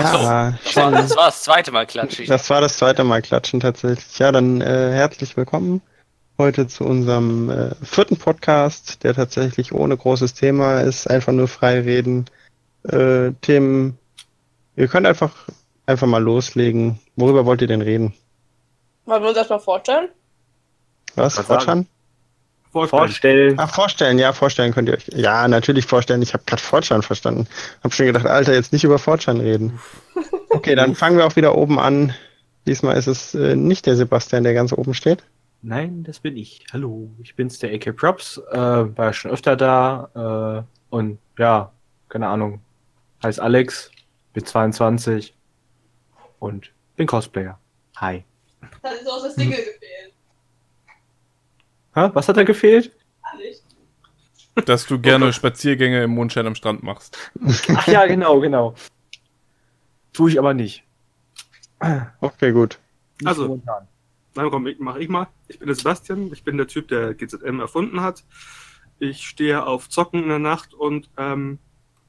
Ja, Das war, das war das zweite Mal klatschig. Das war das zweite Mal klatschen tatsächlich. Ja, dann äh, herzlich willkommen heute zu unserem äh, vierten Podcast, der tatsächlich ohne großes Thema ist, einfach nur frei reden. Äh, Themen, ihr könnt einfach einfach mal loslegen. Worüber wollt ihr denn reden? Wollen wir uns erstmal vorstellen? Was? Was Fortran? Vorstellen. Ach, vorstellen, ja, vorstellen könnt ihr euch. Ja, natürlich vorstellen. Ich habe gerade Fortran verstanden. Hab schon gedacht, Alter, jetzt nicht über Fortran reden. Okay, dann fangen wir auch wieder oben an. Diesmal ist es äh, nicht der Sebastian, der ganz oben steht. Nein, das bin ich. Hallo, ich bin's, der AK Props. Äh, war ja schon öfter da. Äh, und ja, keine Ahnung. Heißt Alex, bin 22 und bin Cosplayer. Hi. Hat ist auch das Single gefehlt. Hä? Was hat da gefehlt? Dass du gerne Spaziergänge im Mondschein am Strand machst. Ach ja, genau, genau. Tue ich aber nicht. Okay, gut. Nicht Also. momentan. Dann komm, ich, mach ich mal. Ich bin der Sebastian, ich bin der Typ, der GZM erfunden hat. Ich stehe auf Zocken in der Nacht und ähm,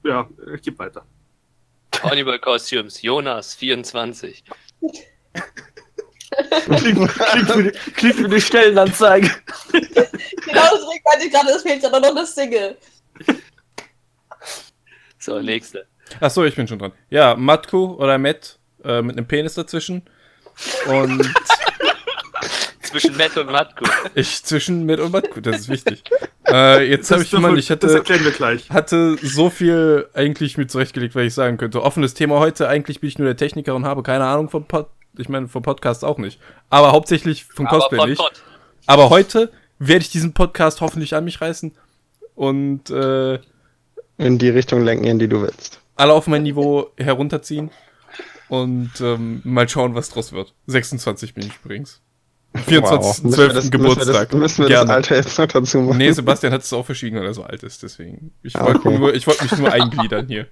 ja, ich gebe weiter. Carnival Costumes, Jonas, 24. Klingt, klingt, wie, die- klingt wie eine Stellenanzeige. Genau deswegen meinte ich gerade, es fehlt ja noch das Single. So, nächste. Achso, ich bin schon dran. Ja, Matku oder Matt äh, mit einem Penis dazwischen. Und Zwischen Matt und Matko. ich zwischen Matt und Matku, das ist wichtig. Äh, jetzt habe ich jemanden, ich das hatte, erklären wir gleich. hatte so viel eigentlich mir zurechtgelegt, was ich sagen könnte. Offenes Thema heute, eigentlich bin ich nur der Techniker und habe keine Ahnung vom Pod. Ich meine, vom Podcast auch nicht. Aber hauptsächlich vom Aber Cosplay von nicht. Pod. Aber heute werde ich diesen Podcast hoffentlich an mich reißen und äh, In die Richtung lenken, in die du willst. alle auf mein Niveau herunterziehen und ähm, mal schauen, was draus wird. 26 bin ich übrigens. 24. Müssen wir 12. das- Geburtstag. Müssen wir das, müssen wir Gerne. das Alter jetzt noch dazu machen? Nee, Sebastian hat es auch verschwiegen, weil er so alt ist, deswegen. Ich Ah, wollte okay. wollte mich nur eingliedern hier.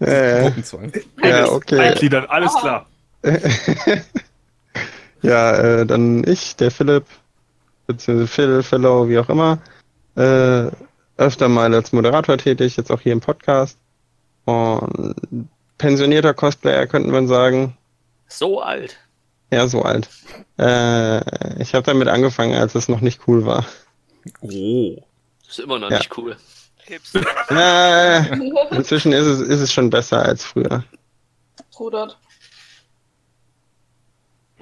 äh, ja, okay. Eingliedern, alles Oh. klar. ja, äh, dann ich, der Philipp, beziehungsweise Phil, Fellow, wie auch immer, äh, öfter mal als Moderator tätig, jetzt auch hier im Podcast. Und pensionierter Cosplayer könnte man sagen. So alt. Ja, so alt. Äh, ich habe damit angefangen, als es noch nicht cool war. Oh. Das ist immer noch Ja. nicht cool. Hipster. Äh, inzwischen ist es, ist es schon besser als früher. Rudert.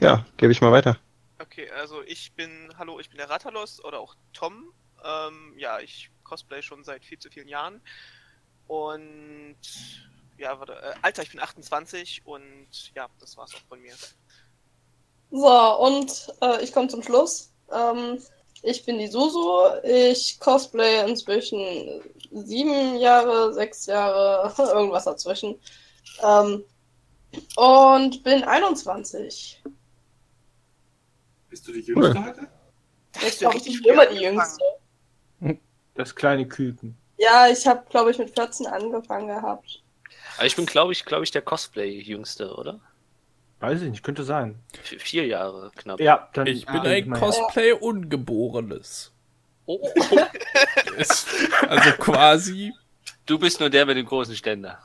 Ja, gebe ich mal weiter. Okay, also ich bin, hallo, ich bin der Ratalos oder auch Tom. Ähm, ja, ich cosplay schon seit viel zu vielen Jahren. Und ja, warte, äh, Alter, ich bin 28 und ja, das war's auch von mir. So, und äh, ich komme zum Schluss. Ähm, ich bin die Susu. Ich cosplay inzwischen sieben Jahre, sechs Jahre, irgendwas dazwischen. Ähm, und bin 21. Bist du die Jüngste heute? Ich du ich richtig bin immer die. Jüngste. Das kleine Küken. Ja, ich habe, glaube ich, mit 14 angefangen gehabt. Aber ich bin, glaube ich, glaube ich, der Cosplay-Jüngste, oder? Weiß ich nicht, könnte sein. V vier Jahre knapp. Ja, dann. Ich bin ein Cosplay-Ungeborenes. Oh, Also quasi. du bist nur der mit dem großen Ständer.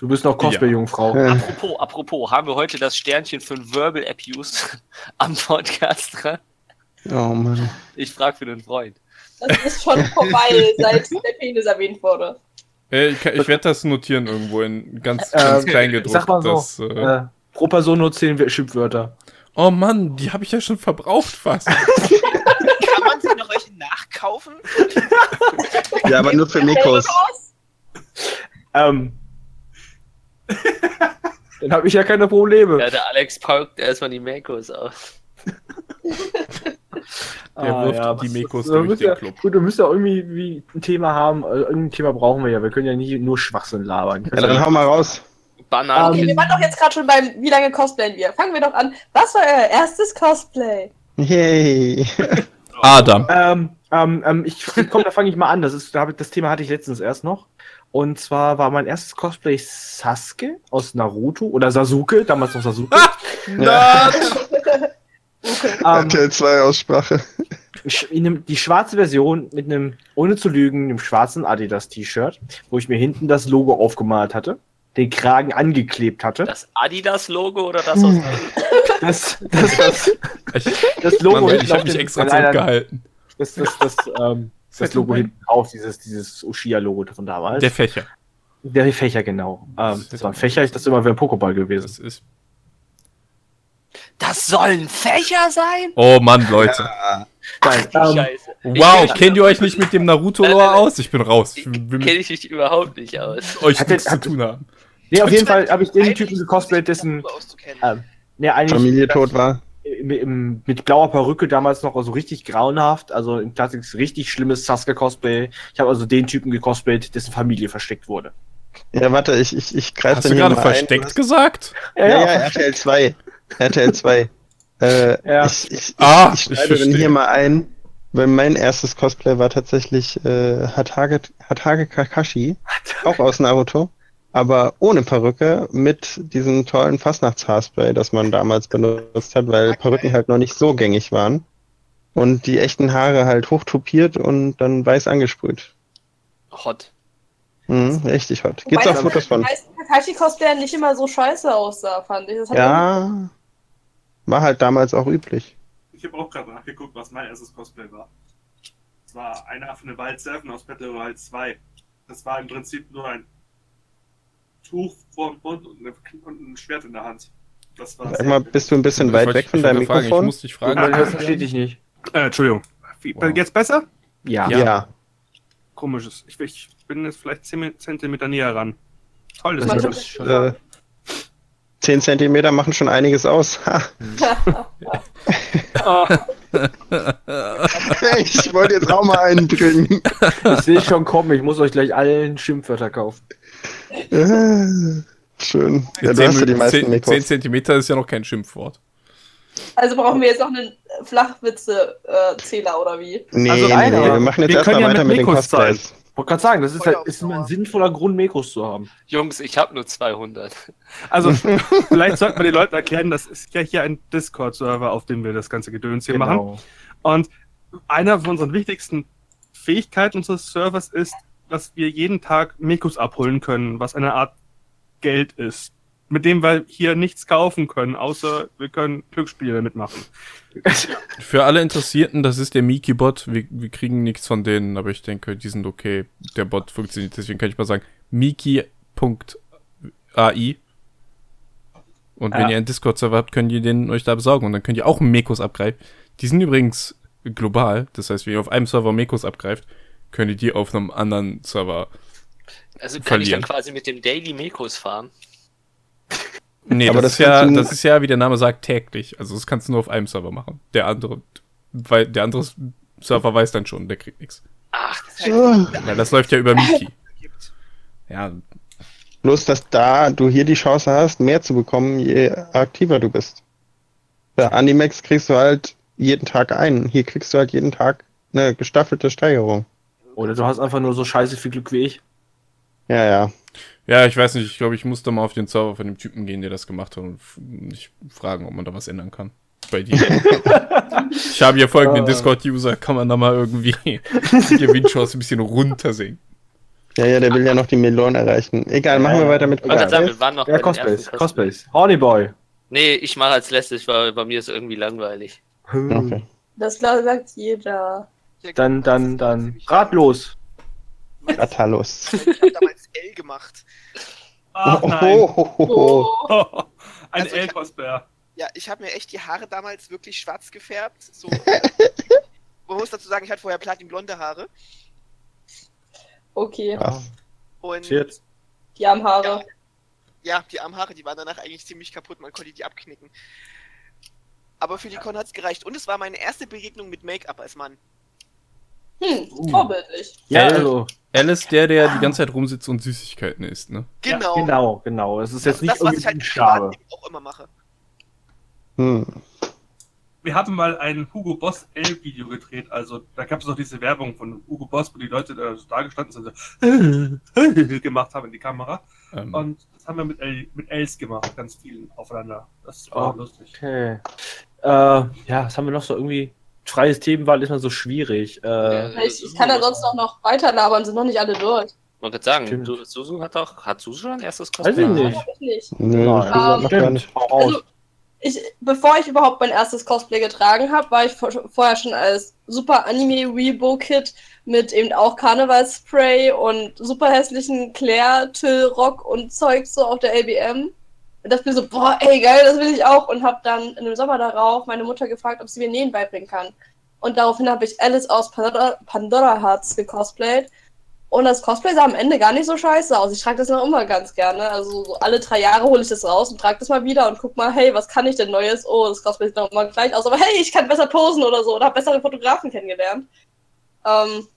Du bist noch Cosplay-Jungfrau. Äh, Apropos, apropos, haben wir heute das Sternchen für Verbal Abuse am Podcast dran? oh Mann. Ich frage für den Freund. Das ist schon vorbei, seit der Penis erwähnt wurde. Äh, ich ich werde das notieren irgendwo in ganz, Ähm, ganz klein Ich gedruckt. sag mal so, dass, äh, äh, pro Person nur 10 Schimpfwörter. oh Mann, die habe ich ja schon verbraucht fast. Kann man sich noch welche nachkaufen? Ja, aber nur für Mikros. Ähm. dann habe ich ja keine Probleme. Ja, der Alex paukt erstmal die Makos aus. Der wirft die was- Mikros wir durch müssen den ja, Club. Gut, du müsst ja irgendwie wie ein Thema haben. Also irgendein Thema brauchen wir ja. Wir können ja nicht nur Schwachsinn labern. Ja, dann hau mal raus. Bananen. Okay, wir waren doch jetzt gerade schon beim, wie lange cosplayen wir? Fangen wir doch an. Was war euer erstes Cosplay? Yay. Adam. Ähm, ähm, ähm, ich, komm, da fange ich mal an. Das, ist, da hab ich, das Thema hatte ich letztens erst noch. Und zwar war mein erstes Cosplay Sasuke aus Naruto oder Sasuke, damals noch Sasuke. Ja, ähm, RTL 2 Aussprache. einem, die schwarze Version mit einem, ohne zu lügen, einem schwarzen Adidas T-Shirt, wo ich mir hinten das Logo aufgemalt hatte. den Kragen angeklebt hatte. Das Adidas-Logo oder das aus Das, das, das, Ich, das Logo Mann, hinten ich habe mich extra zurückgehalten. Das, das, das, ähm, das Logo hinten drauf, dieses, dieses Ushia-Logo von damals. Der Fächer. Der Fächer, genau. Ähm, das war ein Fächer, ich das immer wie ein Pokéball gewesen. Das ist. Das sollen Fächer sein? Oh Mann, Leute. Nein, Die ähm, Scheiße. Wow, kennt ihr euch nicht mit dem Naruto-Lore aus? Ich bin raus. Kenne ich mich überhaupt nicht aus. euch Hat nichts zu tun haben. nee, auf jeden Fall habe ich den Typen gecosplayt, dessen, ähm, nee, eigentlich Familie tot war. Im, im, mit blauer Perücke damals noch so richtig grauenhaft, also im Klassik richtig schlimmes Sasuke-Cosplay. Ich habe also den Typen gecosplayt, dessen Familie versteckt wurde. Ja, warte, ich, ich, ich greife Hast du gerade versteckt gesagt? Ja, ja, RTL 2. RTL 2. Äh, Ja. Ich, ich, Ah, ich ich schreibe dann verstehe. hier mal ein, weil mein erstes Cosplay war tatsächlich äh, Hatage, Hatage Kakashi, auch aus Naruto, aber ohne Perücke, mit diesem tollen Fastnachtshaarspray, das man damals benutzt hat, weil Perücken halt noch nicht so gängig waren. Und die echten Haare halt hochtopiert und dann weiß angesprüht. Hot. Mhm, richtig hot. Gibt's auch Fotos von. Kakashi-Cosplayer nicht immer so scheiße aussah, fand ich. Das hat Ja, war halt damals auch üblich. Ich habe auch gerade nachgeguckt, was mein erstes Cosplay war. Es war ein Affe in Wald Surfen aus Battle Royale 2. Das war im Prinzip nur ein Tuch vor dem Mund und, eine, und ein Schwert in der Hand. Das war Sag mal, bist du ein bisschen weit Ich weg von deinem fragen, Ich Mikrofon? muss dich fragen. Nein, das verstehe ich nicht. äh, Entschuldigung. Wow. Jetzt besser? Ja. Ja. Komisches. Ich, ich bin jetzt vielleicht 10 Zentimeter näher ran. Toll, das ist schon- Äh, 10 Zentimeter machen schon einiges aus. Ah, ich wollte jetzt auch mal einen bringen. Ich sehe schon kommen, ich muss euch gleich allen Schimpfwörter kaufen. Äh, Schön. Ja, du hast ja die meisten 10, Mikros. Zentimeter ist ja noch kein Schimpfwort. Also brauchen wir jetzt noch einen Flachwitze-Zähler oder wie? Nee, Also nee, einer. nee, wir machen jetzt erstmal ja weiter mit mit den. Cosplays. Wollte gerade sagen, das ist, halt, ist immer ein sinnvoller Grund, Mikros zu haben. Jungs, ich habe nur 200. Also, vielleicht sollten wir den Leuten erklären, das ist ja hier ein Discord-Server, auf dem wir das ganze Gedöns hier Genau. machen. Und einer von unseren wichtigsten Fähigkeiten unseres Servers ist, dass wir jeden Tag Mikros abholen können, was eine Art Geld ist. Mit dem wir hier nichts kaufen können, außer wir können Glücksspiele damit machen. Für alle Interessierten, das ist der Miki-Bot. Wir, wir kriegen nichts von denen, aber ich denke, die sind okay. Der Bot funktioniert, deswegen kann ich mal sagen, Miki.ai. Und wenn Ja. ihr einen Discord-Server habt, könnt ihr den euch da besorgen und dann könnt ihr auch Mekos abgreifen. Die sind übrigens global, das heißt, wenn ihr auf einem Server Mekos abgreift, könnt ihr die auf einem anderen Server. Also kann Verlieren. ich dann quasi mit dem Daily Mekos fahren. Nee, Aber das, das ist ja, das ist ja, wie der Name sagt, täglich. Also das kannst du nur auf einem Server machen. Der andere, weil der andere Server weiß dann schon, der kriegt nichts. Ach, Das heißt, Weil das läuft ja über Miki. Ja, Bloß, dass da du hier die Chance hast, mehr zu bekommen, je aktiver du bist. Bei Animex kriegst du halt jeden Tag einen. Hier kriegst du halt jeden Tag eine gestaffelte Steigerung. Oder du hast einfach nur so scheiße viel Glück wie ich. Ja, ja. Ja, ich weiß nicht, ich glaube, ich muss da mal auf den Server von dem Typen gehen, der das gemacht hat und mich fragen, ob man da was ändern kann. Bei dir. ich habe hier folgenden Ah. Discord-User, kann man da mal irgendwie die Gewinnchance ein bisschen runtersenken. Ja, ja, der will ja noch die Millionen erreichen. Egal, machen wir weiter mit wollte sagen, Cosplays. wir waren noch Ja, Cosplays, Cosplays. Hornyboy. Nee, ich mache als letztes, weil bei mir ist irgendwie langweilig. Okay. Das klar sagt jeder. Dann, dann, dann. Ratlos. Ratalus. Ich habe damals L gemacht. Ach Oh, nein. oh, oh, oh. Ein Also L-Cosplayer. Ja, ich habe mir echt die Haare damals wirklich schwarz gefärbt. So, man muss dazu sagen, ich hatte vorher platinblonde Haare. Okay, Krass. Und Shit. die haben Haare. ja, die armen Haare, die waren danach eigentlich ziemlich kaputt. Man konnte die abknicken. Aber für die Con hat's gereicht. Und es war meine erste Begegnung mit Make-up als Mann. Hm, Uh. vorbildlich. Ja, Ja, also. Alice, der, der die ganze Zeit rumsitzt und Süßigkeiten isst, ne? Genau. Genau, genau. Es ist jetzt nicht das, was ich halt. Privatleben auch immer mache. Hm. Wir haben mal ein Hugo Boss L-Video gedreht. Also, da gab es noch diese Werbung von Hugo Boss, wo die Leute da so da gestanden sind, so gemacht haben in die Kamera. Ähm, Und das haben wir mit, L, mit Ls gemacht, ganz vielen aufeinander. Das war Oh. lustig. Okay. Äh, ja, was haben wir noch so irgendwie? Freies Themenwahl ist mal so schwierig. Äh, Ja. Ich, ich kann da sonst auch noch weiter labern, sind noch nicht alle durch. Man kann sagen, du, Susu hat auch, hat Susu schon ein erstes Weiß ich Cosplay? nicht. Hab ich nicht. Nö, Nein. noch gar nicht. Hau raus. Also, ich, bevor ich überhaupt mein erstes Cosplay getragen habe, war ich vor, vorher schon als super Anime Weebo Kid mit eben auch Karnevalsspray und super hässlichen Claire, Till, Rock und Zeug so auf der LBM. Und dachte mir so, boah, ey, geil, das will ich auch. Und habe dann in dem Sommer darauf meine Mutter gefragt, ob sie mir Nähen beibringen kann. Und daraufhin habe ich Alice aus Pandora, Pandora Hearts gecosplayt. Und das Cosplay sah am Ende gar nicht so scheiße aus. Ich trage das noch immer ganz gerne. Also so alle drei Jahre hole ich das raus und trage das mal wieder und guck mal, hey, was kann ich denn Neues? Oh, das Cosplay sieht noch immer gleich aus. Aber hey, ich kann besser posen oder so. Oder habe bessere Fotografen kennengelernt. Ähm,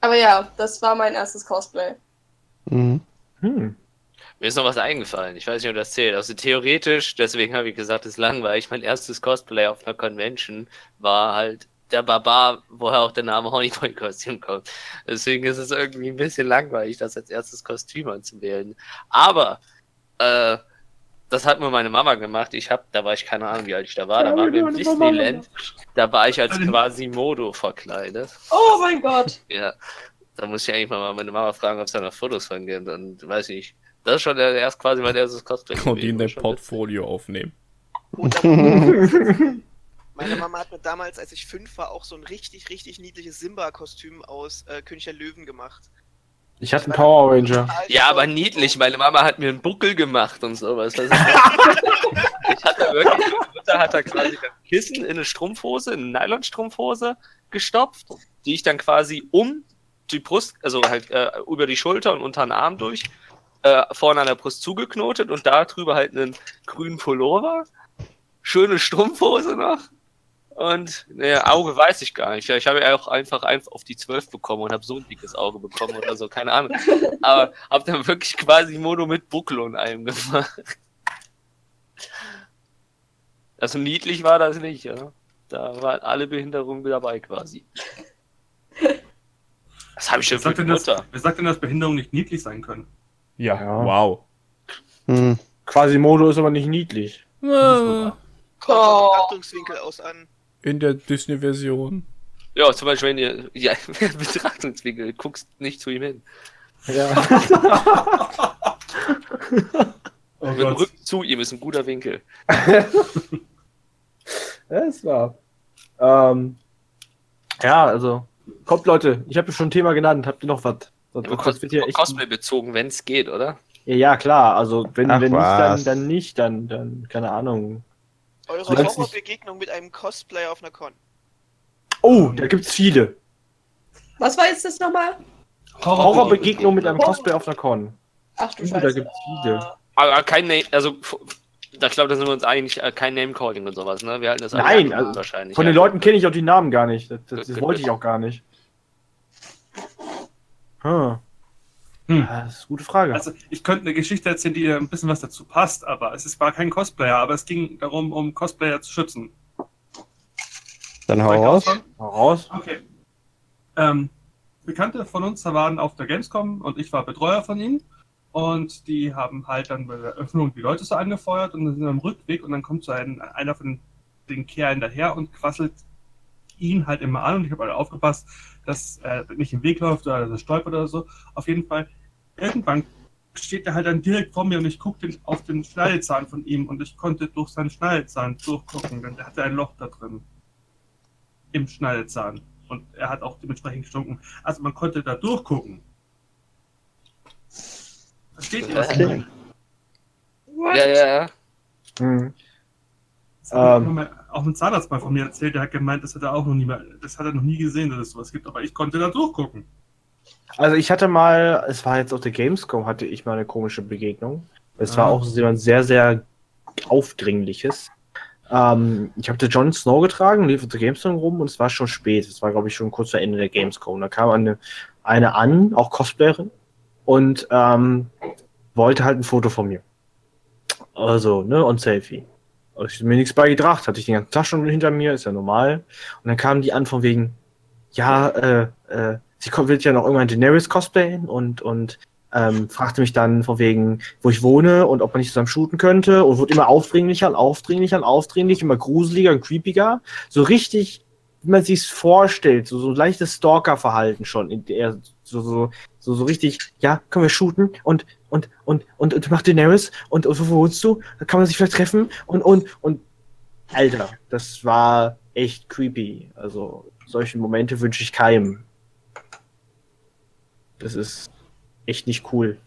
aber ja, das war mein erstes Cosplay. Mhm. Hm. Mir ist noch was eingefallen. Ich weiß nicht, ob das zählt. Also theoretisch, deswegen habe ich gesagt, es ist langweilig. Mein erstes Cosplay auf einer Convention war halt der Barbar, woher auch der Name Honeyboy Kostüm kommt. Deswegen ist es irgendwie ein bisschen langweilig, das als erstes Kostüm anzuwählen. Aber äh, das hat nur meine Mama gemacht. Ich habe, da war ich keine Ahnung, wie alt ich da war. Da waren wir im Disneyland. Da war ich als Quasimodo verkleidet. Oh mein Gott. Ja, da muss ich eigentlich mal meine Mama fragen, ob es da noch Fotos von gibt. Und weiß ich nicht. Das ist schon der, erst quasi mein erstes Cosplay. Und die in dein Portfolio aufnehmen. Und dann, meine Mama hat mir damals, als ich fünf war, auch so ein richtig, richtig niedliches Simba-Kostüm aus äh, König der Löwen gemacht. Ich hatte einen Power Ranger. Ja, aber niedlich. Meine Mama hat mir einen Buckel gemacht und sowas. Das ist ich hatte wirklich, meine Mutter hat da quasi ein Kissen in eine Strumpfhose, in eine Nylonstrumpfhose gestopft, die ich dann quasi um die Brust, also halt äh, über die Schulter und unter den Arm durch, äh, vorne an der Brust zugeknotet und da drüber halt einen grünen Pullover, schöne Strumpfhose noch und ne, Auge weiß ich gar nicht. Ich habe ja auch einfach, einfach auf die 12 bekommen und habe so ein dickes Auge bekommen oder so, keine Ahnung. Aber habe dann wirklich quasi Mono mit Buckel und allem gemacht. Also niedlich war das nicht, ja. Da waren alle Behinderungen dabei quasi. Was habe ich Wer für sagt, denn, Mutter? wer sagt denn, dass Behinderungen nicht niedlich sein können? Ja, Ja. wow. Hm. Quasimodo ist aber nicht niedlich. Äh, Kommt vom Oh. Betrachtungswinkel aus an. in der Disney-Version. Ja, zum Beispiel, wenn ihr ja, Betrachtungswinkel, guckst nicht zu ihm hin. Ja. Oh Mit dem Rücken zu ihm ist ein guter Winkel. Das war. Ähm, ja, also. Kommt, Leute, ich habe ja schon ein Thema genannt. Habt ihr noch was? Sonst- Aber das wird hier echt. Cosplay bezogen, wenn es geht, oder? Ja, ja, klar. Also, wenn, Ach, wenn nicht, dann, dann nicht, dann, dann, keine Ahnung. Eure Horrorbegegnung mit einem Cosplayer auf einer Con. Oh, da gibt's viele. Was war jetzt das nochmal? Horrorbegegnung mit einem Cosplay auf einer Con. Ach du Uh, Scheiße. da gibt's viele. Aber kein Name, also da glaube da sind wir uns einig, äh, kein Name-Calling und sowas, ne? Wir halten das Nein, also wahrscheinlich. Von den ja. Leuten kenne ich auch die Namen gar nicht. Das, das, das wollte ich auch gar nicht. Hm. Hm. Ja, das ist eine gute Frage. Also ich könnte eine Geschichte erzählen, die ein bisschen was dazu passt, aber es ist, war kein Cosplayer, aber es ging darum, um Cosplayer zu schützen. Dann hau raus. Hau raus. Okay. Ähm, Bekannte von uns waren auf der Gamescom und ich war Betreuer von ihnen. Und die haben halt dann bei der Eröffnung die Leute so angefeuert und dann sind wir am Rückweg und dann kommt so ein, einer von den Kerlen daher und quasselt ihn halt immer an und ich habe halt aufgepasst, dass er nicht im Weg läuft oder dass er stolpert oder so. Auf jeden Fall, irgendwann steht er halt dann direkt vor mir und ich gucke auf den Schneidezahn von ihm und ich konnte durch seinen Schneidezahn durchgucken, denn er hatte ein Loch da drin. Im Schneidezahn. Und er hat auch dementsprechend gestunken. Also man konnte da durchgucken. Versteht ihr, was ich meine? What? Ja, ja, ja. Hm. Das hat Ähm. auch ein Zahnarzt mal von mir erzählt, der hat gemeint, das hat er auch noch nie mehr, das hat er noch nie gesehen, dass es sowas gibt, aber ich konnte da durchgucken. Also ich hatte mal, es war jetzt auf der Gamescom, hatte ich mal eine komische Begegnung. Es war Ah. auch jemand sehr, sehr aufdringliches. Ähm, ich habe Jon Snow getragen, lief auf der Gamescom rum und es war schon spät. Es war, glaube ich, schon kurz vor Ende der Gamescom. Da kam eine, eine an, auch Cosplayerin, und ähm, wollte halt ein Foto von mir. Also, ne, und Selfie. Ich mir nichts bei gedacht, hatte ich den ganzen Tag schon hinter mir, ist ja normal. Und dann kamen die an von wegen, ja, äh, äh, sie kommt, will ja noch irgendwann Daenerys cosplayen und, und ähm, fragte mich dann von wegen, wo ich wohne und ob man nicht zusammen shooten könnte und wurde immer aufdringlicher und aufdringlicher und aufdringlicher, immer gruseliger und creepiger. So richtig, wie man sich's vorstellt, so, so ein leichtes Stalker-Verhalten schon in der So, so, so, so richtig, ja, können wir shooten und, und, und, und, und macht Daenerys und, und wo wohnst du? Da kann man sich vielleicht treffen und, und, und, Alter, das war echt creepy. Also, solche Momente wünsche ich keinem. Das ist echt nicht cool.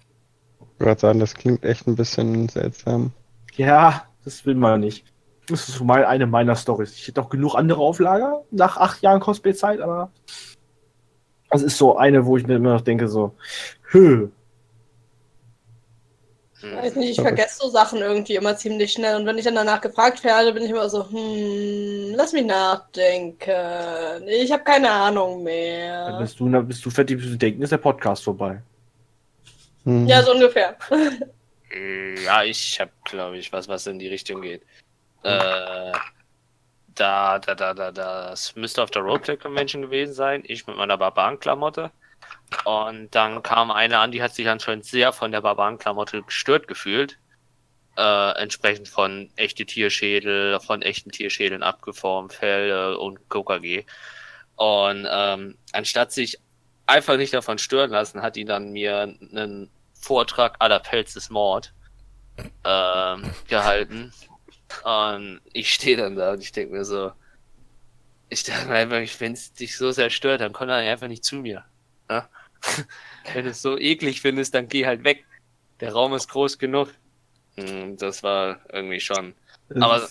Ich würde sagen, das klingt echt ein bisschen seltsam. Ja, das will man nicht. Das ist so mal eine meiner Stories. Ich hätte auch genug andere auf Lager nach acht Jahren Cosplay-Zeit, aber das ist so eine, wo ich mir immer noch denke, so, hö, Hm. Weiß nicht, ich vergesse so Sachen irgendwie immer ziemlich schnell. Und wenn ich dann danach gefragt werde, bin ich immer so, hm, lass mich nachdenken. Ich habe keine Ahnung dann mehr. bist du, dann bist du fertig zu denken, ist der Podcast vorbei. Hm. Ja, so ungefähr. Ja, ich habe, glaube ich, was, was in die Richtung geht. Äh, da, da, da, da, das müsste auf der Roleplay Convention gewesen sein. Ich mit meiner Barbarenklamotte. Und dann kam eine an, die hat sich anscheinend sehr von der Barbarenklamotte gestört gefühlt. Äh, entsprechend von echte Tierschädel, von echten Tierschädeln abgeformt, Fell und KKG. Und ähm, anstatt sich einfach nicht davon stören lassen, hat die dann mir einen Vortrag aller Pelz ist Mord ähm, gehalten. Und ich stehe dann da und ich denke mir so, ich dachte mir einfach, wenn es dich so sehr stört, dann komm dann einfach nicht zu mir. Ne? wenn du es so eklig findest, dann geh halt weg. Der Raum ist groß genug. Hm, Das war irgendwie schon. Aber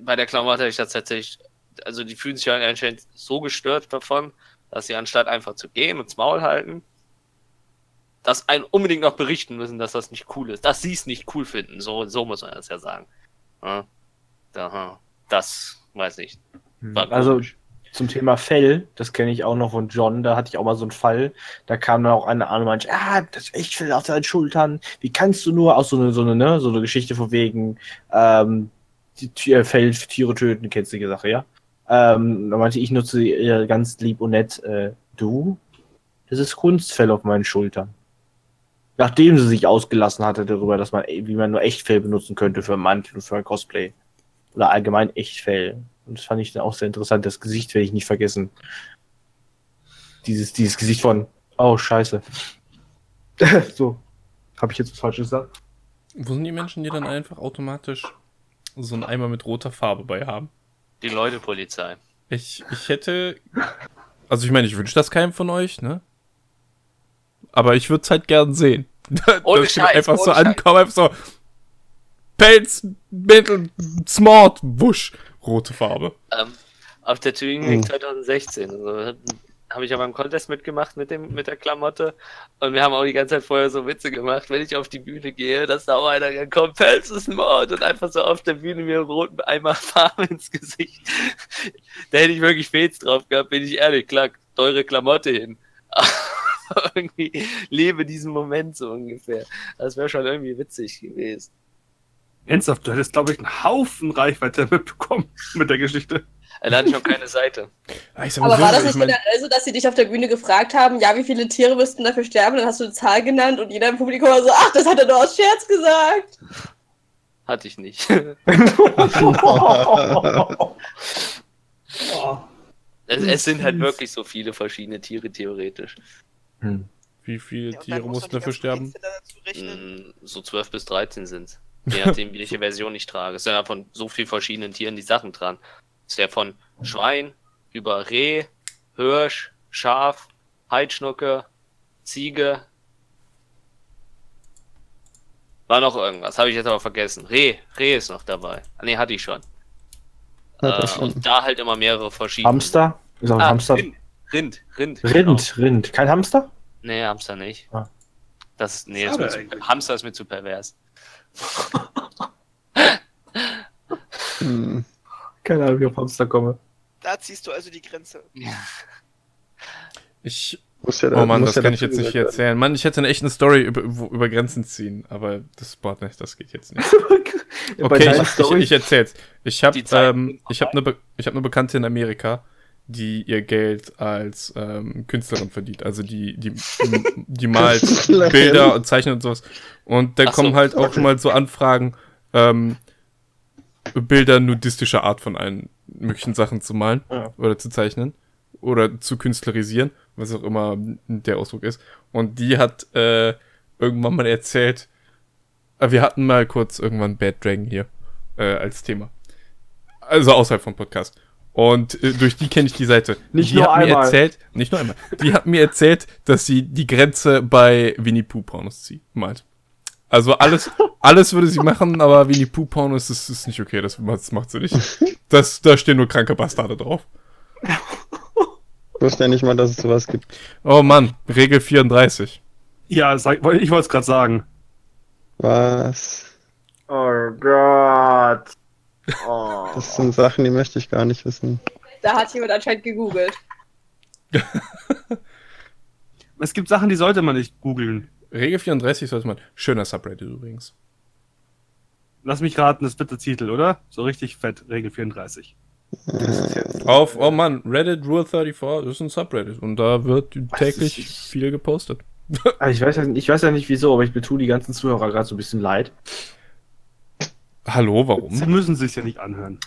bei der Klamotte hatte ich das tatsächlich, also die fühlen sich halt anscheinend so gestört davon, dass sie anstatt einfach zu gehen und ins Maul halten, das einen unbedingt noch berichten müssen, dass das nicht cool ist, dass sie es nicht cool finden. So, so muss man das ja sagen. Ja, da, das weiß ich. War also komisch. zum Thema Fell, das kenne ich auch noch von John, da hatte ich auch mal so einen Fall, da kam dann auch eine an und meinte, ah, das ist echt Fell auf deinen Schultern, wie kannst du nur, auch so eine, so eine, ne, so eine Geschichte von wegen, ähm, die Tier, Fell für Tiere töten, kennst du die Sache, ja? Ähm, da meinte ich nur zu ihr ganz lieb und nett, äh, du, das ist Kunstfell auf meinen Schultern. Nachdem sie sich ausgelassen hatte darüber, dass man, wie man nur Echtfell benutzen könnte für Mantel und für ein Cosplay. Oder allgemein Echtfell. Und das fand ich dann auch sehr interessant. Das Gesicht werde ich nicht vergessen. Dieses, dieses Gesicht von, oh, scheiße. so. Habe ich jetzt was Falsches gesagt? Wo sind die Menschen, die dann einfach automatisch so einen Eimer mit roter Farbe bei haben? Die Leute Polizei. Ich, ich hätte. Also ich meine, ich wünsche das keinem von euch, ne? Aber ich würde es halt gern sehen. Ohne Scheiß, einfach so ohne Scheiß. ankommen, einfach so. Pelz, Mittel, Smart, Wusch, rote Farbe. Ähm, auf der Turing Hm. Week 2016. Also, habe ich ja beim Contest mitgemacht mit, dem, mit der Klamotte. Und wir haben auch die ganze Zeit vorher so Witze gemacht, wenn ich auf die Bühne gehe, dass da auch einer kommt, Pelz ist ein Mord und einfach so auf der Bühne mir einen roten Eimer Farbe ins Gesicht. da hätte ich wirklich Fets drauf gehabt, bin ich ehrlich, klar, teure Klamotte hin. Aber irgendwie lebe diesen Moment so ungefähr. Das wäre schon irgendwie witzig gewesen. Ernsthaft, du hättest, glaube ich, einen Haufen Reichweite mitbekommen mit der Geschichte. Äh, Da hatte ich noch keine Seite. Ah, Aber so, war das ich nicht mein- generell so, dass sie dich auf der Bühne gefragt haben, ja, wie viele Tiere müssten dafür sterben? Dann hast du eine Zahl genannt und jeder im Publikum war so, ach, das hat er nur aus Scherz gesagt. Hatte ich nicht. Es, es sind halt wirklich so viele verschiedene Tiere theoretisch. Hm. Wie viele Ja, dann Tiere muss mussten dafür sterben? Mm, So 12 bis 13 sind Je nachdem, welche Version ich trage. Es sind ja von so vielen verschiedenen Tieren die Sachen dran. Es ist ja von Schwein über Reh, Hirsch, Schaf, Heidschnucke, Ziege. War noch irgendwas, habe ich jetzt aber vergessen. Reh, Reh ist noch dabei. Ah, nee, hatte ich schon. Ja, Äh, und da halt immer mehrere verschiedene. Hamster? Ist auch ein Ah, Hamster. Rind, Rind, Rind. Rind, genau. Rind. Kein Hamster? Nee, Hamster nicht. Ah. Das nee, ist mir zu. Hamster ist mir zu pervers. Hm. Keine Ahnung, wie ich auf Hamster komme. Da ziehst du also die Grenze. Ich. Muss ja, Oh Mann, muss das ja kann ich jetzt nicht werden. erzählen. Mann, ich hätte eine echte Story über, über Grenzen ziehen, aber das Boah, nicht, das geht jetzt nicht. Okay, ich, ich, ich erzähl's. Ich habe ähm, ich habe eine Be ich habe eine Bekannte in Amerika, die ihr Geld als ähm, Künstlerin verdient. Also die die die malt. Bilder und zeichnet und sowas. Und dann Ach so, kommen halt auch schon mal so Anfragen, ähm, Bilder nudistischer Art von allen möglichen Sachen zu malen Ja. oder zu zeichnen. oder zu künstlerisieren, was auch immer der Ausdruck ist. Und die hat äh, irgendwann mal erzählt, äh, wir hatten mal kurz irgendwann Bad Dragon hier äh, als Thema. Also außerhalb vom Podcast. Und äh, durch die kenne ich die Seite. Nicht die nur hat mir einmal. erzählt, nicht nur einmal. Die hat mir erzählt, dass sie die Grenze bei Winnie Pooh Pornos zieht, malt. Also alles, alles würde sie machen, aber Winnie Pooh Pornos ist, ist nicht okay. Das, das macht sie nicht. Das, da stehen nur kranke Bastarde drauf. Ich wusste ja nicht mal, dass es sowas gibt. Oh Mann, Regel 34. Ja, sag, ich wollte es gerade sagen. Was? Oh Gott. Oh. Das sind Sachen, die möchte ich gar nicht wissen. Da hat jemand anscheinend gegoogelt. Es gibt Sachen, die sollte man nicht googeln. Regel 34 sollte man. Schöner Subreddit übrigens. Lass mich raten, das wird der Titel, oder? So richtig fett, Regel 34. Auf, oh Mann, Reddit Rule 34 ist ein Subreddit und da wird täglich viel gepostet. Also ich, weiß ja, ich weiß ja nicht wieso, aber ich betue die ganzen Zuhörer gerade so ein bisschen leid. Hallo, Sie warum? müssen sich ja nicht anhören.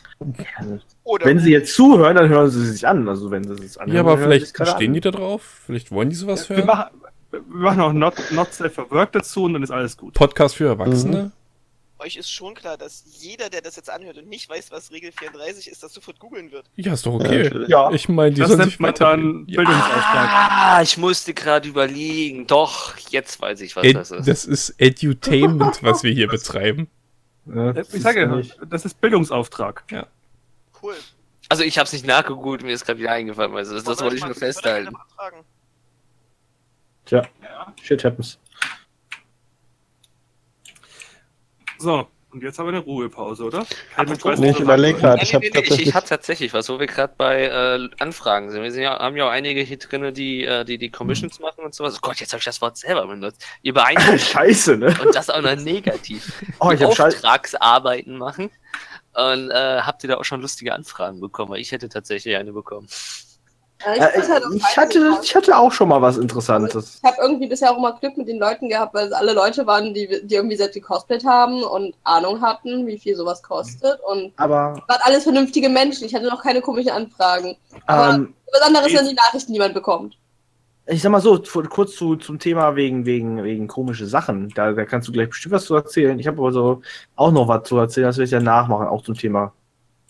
Oder Wenn sie jetzt zuhören, dann hören sie sich an. Also wenn sie es anhören, Ja, aber dann hören sie vielleicht stehen an. die da drauf. Vielleicht wollen die sowas Wir hören. machen, wir machen auch Not, not Safe Work dazu und dann ist alles gut. Podcast für Erwachsene. euch ist schon klar, dass jeder, der das jetzt anhört und nicht weiß, was Regel 34 ist, das sofort googeln wird. Ja, ist doch okay. Ja. Ich meine, die Das nennt sich man dann Ja. Bildungsauftrag. Ah, ich musste gerade überlegen. Doch, jetzt weiß ich, was Ed, das ist. das ist Edutainment, was wir hier betreiben. Ja, das Ich sage ist ja, nicht- das ist Bildungsauftrag. Cool. Also ich habe es nicht nachgegoogelt, mir ist gerade wieder eingefallen. Also das, das wollte ich nur festhalten. Tja, shit happens. So, und jetzt haben wir eine Ruhepause, oder? Weiß, Nee, ich nee, nee, nee, ich, tatsächlich- ich habe tatsächlich was, wo wir gerade bei äh, Anfragen sind. Wir sind ja, haben ja auch einige hier drin, die, äh, die die Commissions machen und sowas. Oh Gott, jetzt habe ich das Wort selber benutzt. Ihr beeindruckt Scheiße, ne? und das auch noch negativ. Oh, ich die hab Scheiße. Auftragsarbeiten machen. Und äh, habt ihr da auch schon lustige Anfragen bekommen? Weil ich hätte tatsächlich eine bekommen. Ja, ich Äh, halt ich, hatte, Sachen. ich hatte auch schon mal was Interessantes. Ich habe irgendwie bisher auch immer Glück mit den Leuten gehabt, weil es alle Leute waren, die, die irgendwie selbst gecosplayt haben und Ahnung hatten, wie viel sowas kostet. Und Aber waren alles vernünftige Menschen. Ich hatte noch keine komischen Anfragen. Aber ähm, was anderes sind die Nachrichten, die man bekommt. ich sag mal so, kurz zu, zum Thema wegen, wegen, wegen komische Sachen. Da, da kannst du gleich bestimmt was zu erzählen. Ich habe aber so auch noch was zu erzählen, das werde ich ja nachmachen, auch zum Thema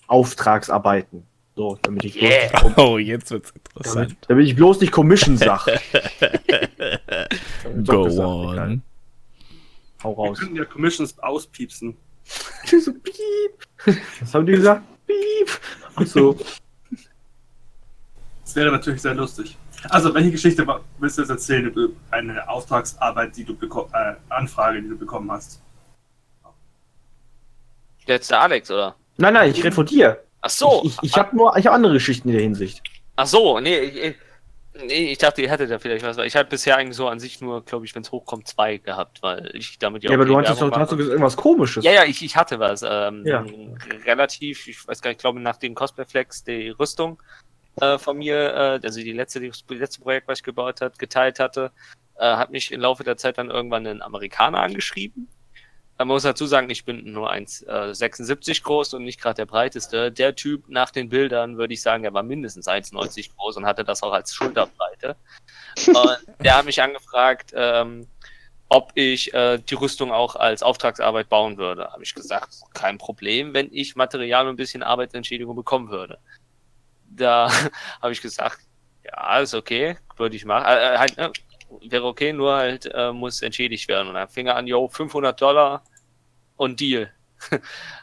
Auftragsarbeiten. So, damit ich bloß Yeah. nicht, Oh, jetzt wird's damit, interessant. damit ich bloß nicht Commission sag. Go gesagt, on. egal. Hau Wir raus. können ja Commissions auspiepsen. so, piep. Was haben die gesagt? Piep. Ach so. Das wäre natürlich sehr lustig. Also, welche Geschichte willst du jetzt erzählen über eine Auftragsarbeit, die du bekommen, äh, Anfrage, die du bekommen hast? Jetzt der Alex, oder? Nein, nein, ich rede von dir. Ach so. Ich, ich, ich habe nur, ich habe andere Geschichten in der Hinsicht. Ach so, nee, ich, nee, ich dachte, ihr hättet da vielleicht was. weil Ich hatte bisher eigentlich so an sich nur, glaube ich, wenn es hochkommt, zwei gehabt, weil ich damit Ja, aber auch du die hattest doch, du hast gesagt, irgendwas komisches. Ja, ja, ich, ich hatte was. Ähm, Ja. Relativ, ich weiß gar nicht, ich glaube, nach dem Cosplay Flex die Rüstung äh, von mir, äh, also die letzte, die, das letzte Projekt, was ich gebaut hat, geteilt hatte, äh, hat mich im Laufe der Zeit dann irgendwann ein Amerikaner angeschrieben. Man muss dazu sagen, ich bin nur 1,76 groß und nicht gerade der breiteste. Der Typ nach den Bildern würde ich sagen, er war mindestens 1,90 groß und hatte das auch als Schulterbreite. und der hat mich angefragt, ähm, ob ich äh, die Rüstung auch als Auftragsarbeit bauen würde. Habe ich gesagt, kein Problem, wenn ich Material und ein bisschen Arbeitsentschädigung bekommen würde. Da habe ich gesagt, ja, ist okay, würde ich machen. Äh, äh, halt, ne, wäre okay, nur halt äh, muss entschädigt werden. Und dann fing er an, yo, 500 Dollar und Deal. da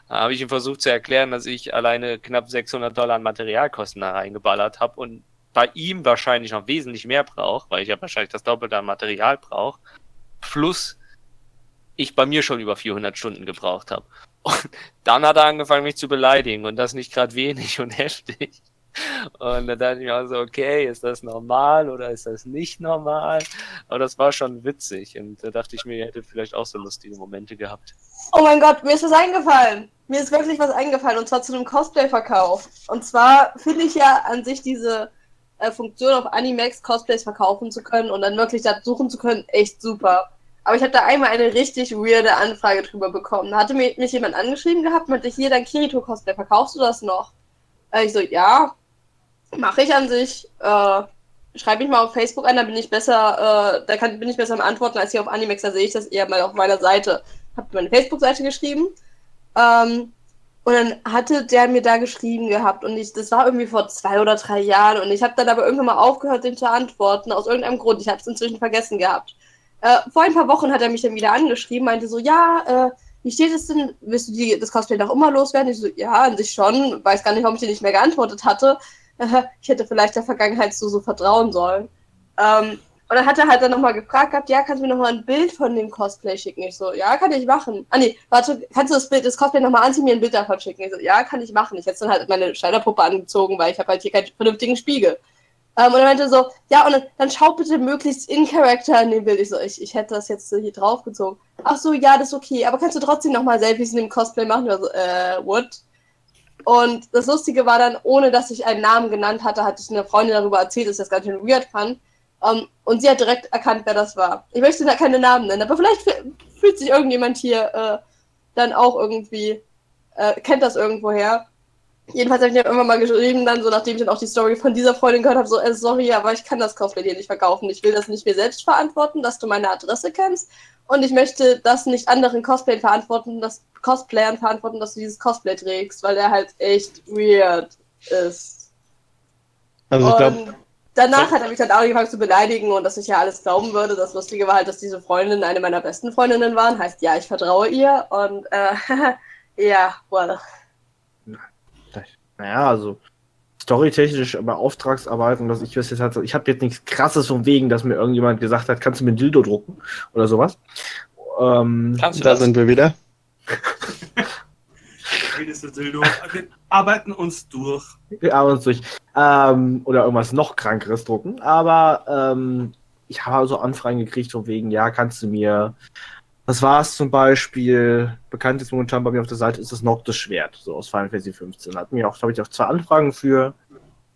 habe ich ihm versucht zu erklären, dass ich alleine knapp 600 Dollar an Materialkosten da reingeballert habe und bei ihm wahrscheinlich noch wesentlich mehr brauche, weil ich ja wahrscheinlich das Doppelte an Material brauche. Plus ich bei mir schon über 400 Stunden gebraucht habe. Und dann hat er angefangen, mich zu beleidigen und das nicht gerade wenig und heftig. Und da dachte ich mir also, okay, ist das normal oder ist das nicht normal? Aber das war schon witzig und da dachte ich mir, ihr hättet vielleicht auch so lustige Momente gehabt. Oh mein Gott, mir ist was eingefallen. Mir ist wirklich was eingefallen und zwar zu einem Cosplay-Verkauf. Und zwar finde ich ja an sich diese äh, Funktion auf Animax Cosplays verkaufen zu können und dann wirklich das suchen zu können, echt super. Aber ich habe da einmal eine richtig weirde Anfrage drüber bekommen. Da hatte mir, mich jemand angeschrieben gehabt, meinte, hier, dein Kirito-Cosplay, verkaufst du das noch? Äh, ich so, ja. Mache ich an sich. Äh, schreibe mich mal auf Facebook an, da bin ich besser, äh, da kann, bin ich besser im Antworten als hier auf Animex, da sehe ich das eher mal auf meiner Seite. Hab meine Facebook-Seite geschrieben. Ähm, und dann hatte der mir da geschrieben gehabt und ich, das war irgendwie vor zwei oder drei Jahren und ich habe dann aber irgendwann mal aufgehört, den zu antworten, aus irgendeinem Grund. Ich habe es inzwischen vergessen gehabt. Äh, vor ein paar Wochen hat er mich dann wieder angeschrieben, meinte so, ja, äh, wie steht es denn? Willst du die, das Cosplay noch immer loswerden? Ich so, ja, an sich schon. Weiß gar nicht, warum ich dir nicht mehr geantwortet hatte. Ich hätte vielleicht der Vergangenheit so, so vertrauen sollen. Ähm, und dann hat er halt dann nochmal gefragt gehabt, ja, kannst du mir nochmal ein Bild von dem Cosplay schicken? Ich so, ja, kann ich machen. Ah nee, warte, kannst du das Bild, das Cosplay nochmal anziehen, mir ein Bild davon schicken? Ich so, ja, kann ich machen. Ich hätte dann halt meine Schneiderpuppe angezogen, weil ich habe halt hier keinen vernünftigen Spiegel. Ähm, und er meinte so, ja, und dann, dann schau bitte möglichst in Character in dem Bild. Ich so, ich, ich hätte das jetzt hier draufgezogen. Ach so, ja, das ist okay, aber kannst du trotzdem nochmal Selfies in dem Cosplay machen? Ich so, äh, what? Und das Lustige war dann, ohne dass ich einen Namen genannt hatte, hatte ich eine Freundin darüber erzählt, dass ich das ganz schön weird fand. Um, ähm, und sie hat direkt erkannt, wer das war. Ich möchte da keine Namen nennen, aber vielleicht fühlt sich irgendjemand hier äh, dann auch irgendwie, äh, kennt das irgendwoher. Jedenfalls habe ich dann irgendwann mal geschrieben, dann so nachdem ich dann auch die Story von dieser Freundin gehört habe, so, äh, sorry, aber ich kann das Cosplay dir nicht verkaufen. Ich will das nicht mir selbst verantworten, dass du meine Adresse kennst. Und ich möchte das nicht anderen Cosplayern verantworten, das Cosplayern verantworten, dass du dieses Cosplay trägst, weil der halt echt weird ist. Also ich glaube, danach hat er mich dann auch angefangen zu beleidigen und dass ich ja alles glauben würde. Das Lustige war halt, dass diese Freundin eine meiner besten Freundinnen waren. Heißt, ja, ich vertraue ihr und äh, ja, well. Naja, also storytechnisch bei Auftragsarbeiten, dass ich weiß jetzt halt, ich habe jetzt nichts krasses von wegen, dass mir irgendjemand gesagt hat, kannst du mir ein Dildo drucken oder sowas. Ähm, kannst du da das? sind wir wieder. Dildo. Wir arbeiten uns durch. Wir arbeiten uns durch. Ähm, oder irgendwas noch krankeres drucken. Aber ähm, ich habe so Anfragen gekriegt von wegen, ja, kannst du mir. Was war es zum Beispiel? Bekannt ist momentan bei mir auf der Seite ist das Noctis Schwert, so aus Final Fantasy 15. Hat mir auch, habe ich auch zwei Anfragen für.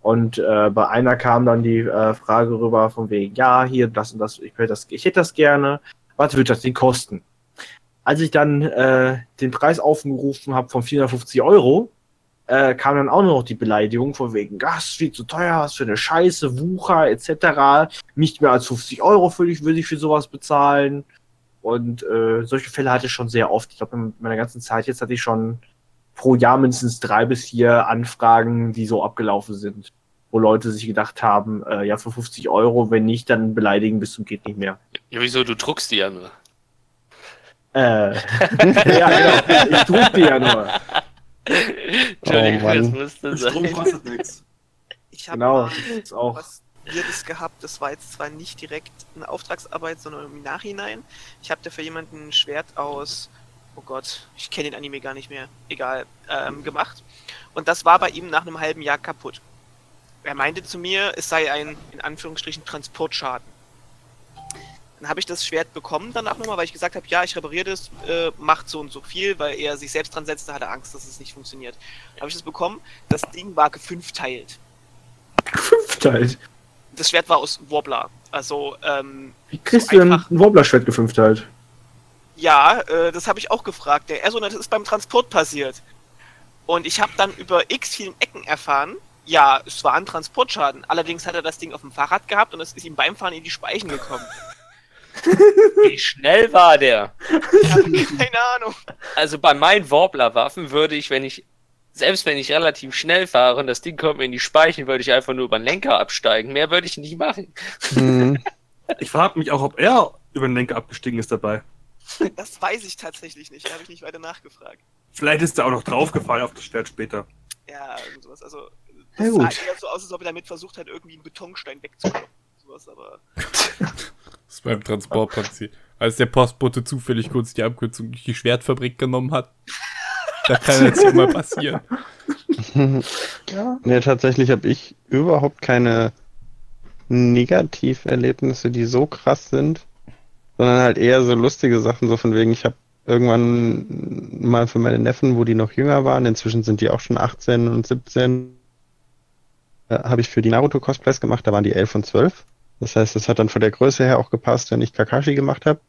Und äh, bei einer kam dann die äh, Frage rüber von wegen, ja, hier, das und das, ich, das, ich hätte das gerne. Was wird das denn kosten? Als ich dann äh, den Preis aufgerufen habe von 450 Euro, äh, kam dann auch noch die Beleidigung von wegen, das ist viel zu teuer, was für eine Scheiße, Wucher etc. Nicht mehr als 50 Euro würde ich, würde ich für sowas bezahlen. Und äh, solche Fälle hatte ich schon sehr oft. Ich glaube, in meiner ganzen Zeit jetzt hatte ich schon pro Jahr mindestens drei bis vier Anfragen, die so abgelaufen sind, wo Leute sich gedacht haben, äh, ja, für 50 Euro, wenn nicht, dann beleidigen bis zum geht nicht mehr. Ja, wieso? Du druckst die ja nur. Äh, ja, genau. Ich druck die ja nur. Entschuldigung, oh, das musste sein. Strom kostet nichts. Ich habe genau, auch. was Weirdes gehabt. Das war jetzt zwar nicht direkt eine Auftragsarbeit, sondern im Nachhinein. Ich habe da für jemanden ein Schwert aus, oh Gott, ich kenne den Anime gar nicht mehr, egal, ähm, gemacht. Und das war bei ihm nach einem halben Jahr kaputt. Er meinte zu mir, es sei ein, in Anführungsstrichen, Transportschaden. Dann habe ich das Schwert bekommen danach nochmal, weil ich gesagt habe, ja, ich repariere das, äh, macht so und so viel, weil er sich selbst dran setzte, hatte Angst, dass es nicht funktioniert. Dann habe ich das bekommen, das Ding war gefünfteilt. Gefünfteilt? Das Schwert war aus Warbler. Also, ähm. Wie kriegst so du denn ein Warbler-Schwert gefünfteilt? Ja, äh, das habe ich auch gefragt. Der so, das ist beim Transport passiert. Und ich habe dann über x vielen Ecken erfahren, ja, es war ein Transportschaden. Allerdings hat er das Ding auf dem Fahrrad gehabt und es ist ihm beim Fahren in die Speichen gekommen. Wie schnell war der? Ich habe keine Ahnung. Also bei meinen Warbler-Waffen würde ich, wenn ich, selbst wenn ich relativ schnell fahre und das Ding kommt mir in die Speichen, würde ich einfach nur über den Lenker absteigen. Mehr würde ich nicht machen. Mhm. Ich frage mich auch, ob er über den Lenker abgestiegen ist dabei. Das weiß ich tatsächlich nicht. Da habe ich nicht weiter nachgefragt. Vielleicht ist er auch noch draufgefallen auf das Schwert später. Ja, irgendwas. Also, das ja, sah eher so aus, als ob er damit versucht hat, irgendwie einen Betonstein wegzukommen. Sowas, aber. Das ist beim Transport passiert. Als der Postbote zufällig kurz die Abkürzung durch die Schwertfabrik genommen hat. Da kann jetzt immer passieren. ja. Nee, tatsächlich habe ich überhaupt keine Negativerlebnisse, die so krass sind, sondern halt eher so lustige Sachen, so von wegen, ich habe irgendwann mal für meine Neffen, wo die noch jünger waren, inzwischen sind die auch schon 18 und 17, äh, habe ich für die Naruto-Cosplays gemacht, da waren die 11 und 12. Das heißt, es hat dann von der Größe her auch gepasst, wenn ich Kakashi gemacht habe.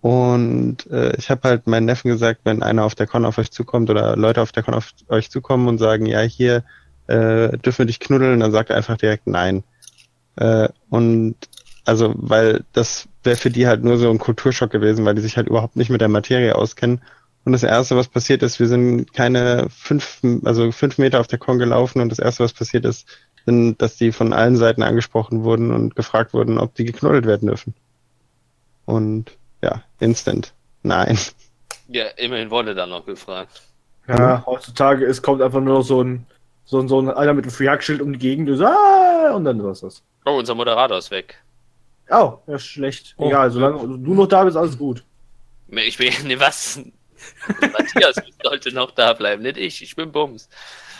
Und äh, ich habe halt meinen Neffen gesagt, wenn einer auf der Con auf euch zukommt oder Leute auf der Con auf euch zukommen und sagen, ja, hier, äh, dürfen wir dich knuddeln? Dann sagt einfach direkt nein. Äh, und also, weil das wäre für die halt nur so ein Kulturschock gewesen, weil die sich halt überhaupt nicht mit der Materie auskennen. Und das erste, was passiert ist, wir sind keine fünf, also fünf Meter auf der Con gelaufen und das erste, was passiert ist, sind, dass die von allen Seiten angesprochen wurden und gefragt wurden, ob die geknuddelt werden dürfen. Und ja, instant. Nein. Ja, immerhin wurde da noch gefragt. Ja, heutzutage ist, kommt einfach nur noch so ein, so ein, so ein einer mit einem Free-Hack-Schild um die Gegend, du so, ah, und dann war's das. Oh, unser Moderator ist weg. Oh, ja, schlecht. Oh. Egal, solange du noch da bist, alles gut. Ich bin, ne, was? Matthias sollte noch da bleiben, nicht ich. Ich bin Bums.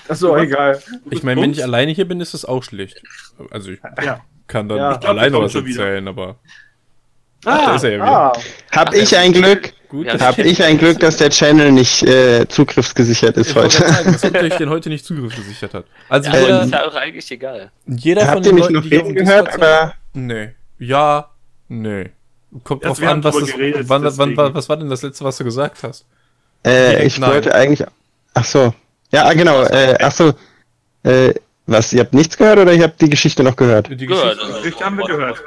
Achso, egal. Ich meine, wenn ich alleine hier bin, ist das auch schlecht. Also ich Ja. kann dann Ja. Glaub, alleine was schon wieder. Aber da ist er ja wieder. ah, Hab ich ein Glück, gut. Ja, dass hab ich ein Glück, dass der Channel nicht äh, zugriffsgesichert ist ich heute. sagen, dass Unterricht den heute nicht Zugriff gesichert hat. Also Ja, jeder, ist ja auch eigentlich egal. jeder von Habt ihr den mich Leuten, noch die gehört, sind- Nee. Ja, nee. Kommt Also drauf an, was das, geredet, wann, wann, wann, was war denn das letzte, was du gesagt hast? Äh, Direkt ich nein. wollte eigentlich. Ach so. Ja, ah, genau. Äh, ach so. Äh, was? Ihr habt nichts gehört oder ihr habt die Geschichte noch gehört? Die Geschichte. Richtig haben wir gehört.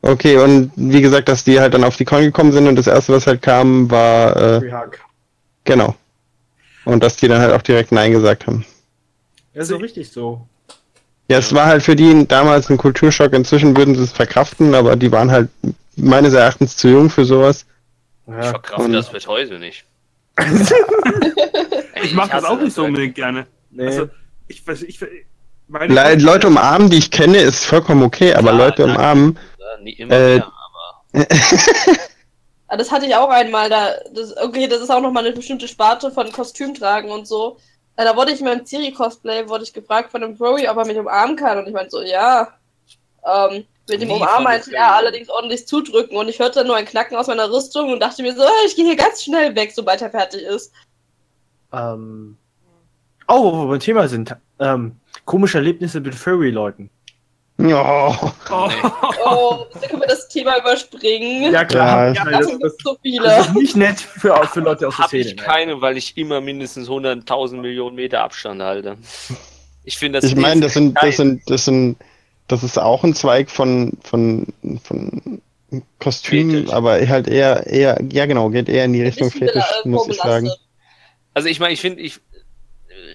Okay, und wie gesagt, dass die halt dann auf die Con gekommen sind und das erste, was halt kam, war äh, Free-Hack. genau. Und dass die dann halt auch direkt Nein gesagt haben. Ja, so richtig so. Ja, es war halt für die damals ein Kulturschock. Inzwischen würden sie es verkraften, aber die waren halt meines Erachtens zu jung für sowas. Ich Ja. verkrafte und- das bis heute nicht. Ich mag das hasse auch nicht so wirklich. unbedingt gerne. Nee. Also, ich weiß, ich, meine Le Leute umarmen, die ich kenne, ist vollkommen okay, aber Ja, Leute danke. umarmen, Nie immer Äh, mehr, aber. Ah, Das hatte ich auch einmal da. Das, okay, das ist auch nochmal eine bestimmte Sparte von Kostümtragen und so. Äh, Da wurde ich mir im Ciri-Cosplay, wurde ich gefragt von einem Broy, ob er mich umarmen kann. Und ich meinte so, ja. Ähm, mit dem Umarmen meinte ja, allerdings ordentlich zudrücken. Und ich hörte dann nur ein Knacken aus meiner Rüstung und dachte mir so, "Ah, ich gehe hier ganz schnell weg, sobald er fertig ist. Ähm. Oh, wo wir beim Thema sind. Ähm, komische Erlebnisse mit Furry-Leuten. Ja, Oh, Oh, da können wir das Thema überspringen. Ja, klar. Ja, Ja, das das, das, so das viele. ist nicht nett für, für Leute aus der Habe Szene. ich keine, weil ich immer mindestens 100.000 Millionen Meter Abstand halte. Ich finde das. ich meine, das sind, das sind, das sind, das ist auch ein Zweig von, von, von Kostümen, Fetisch. aber halt eher, eher, ja genau, geht eher in die Richtung Fetisch, äh, muss ich sagen. Also ich meine, ich finde, ich,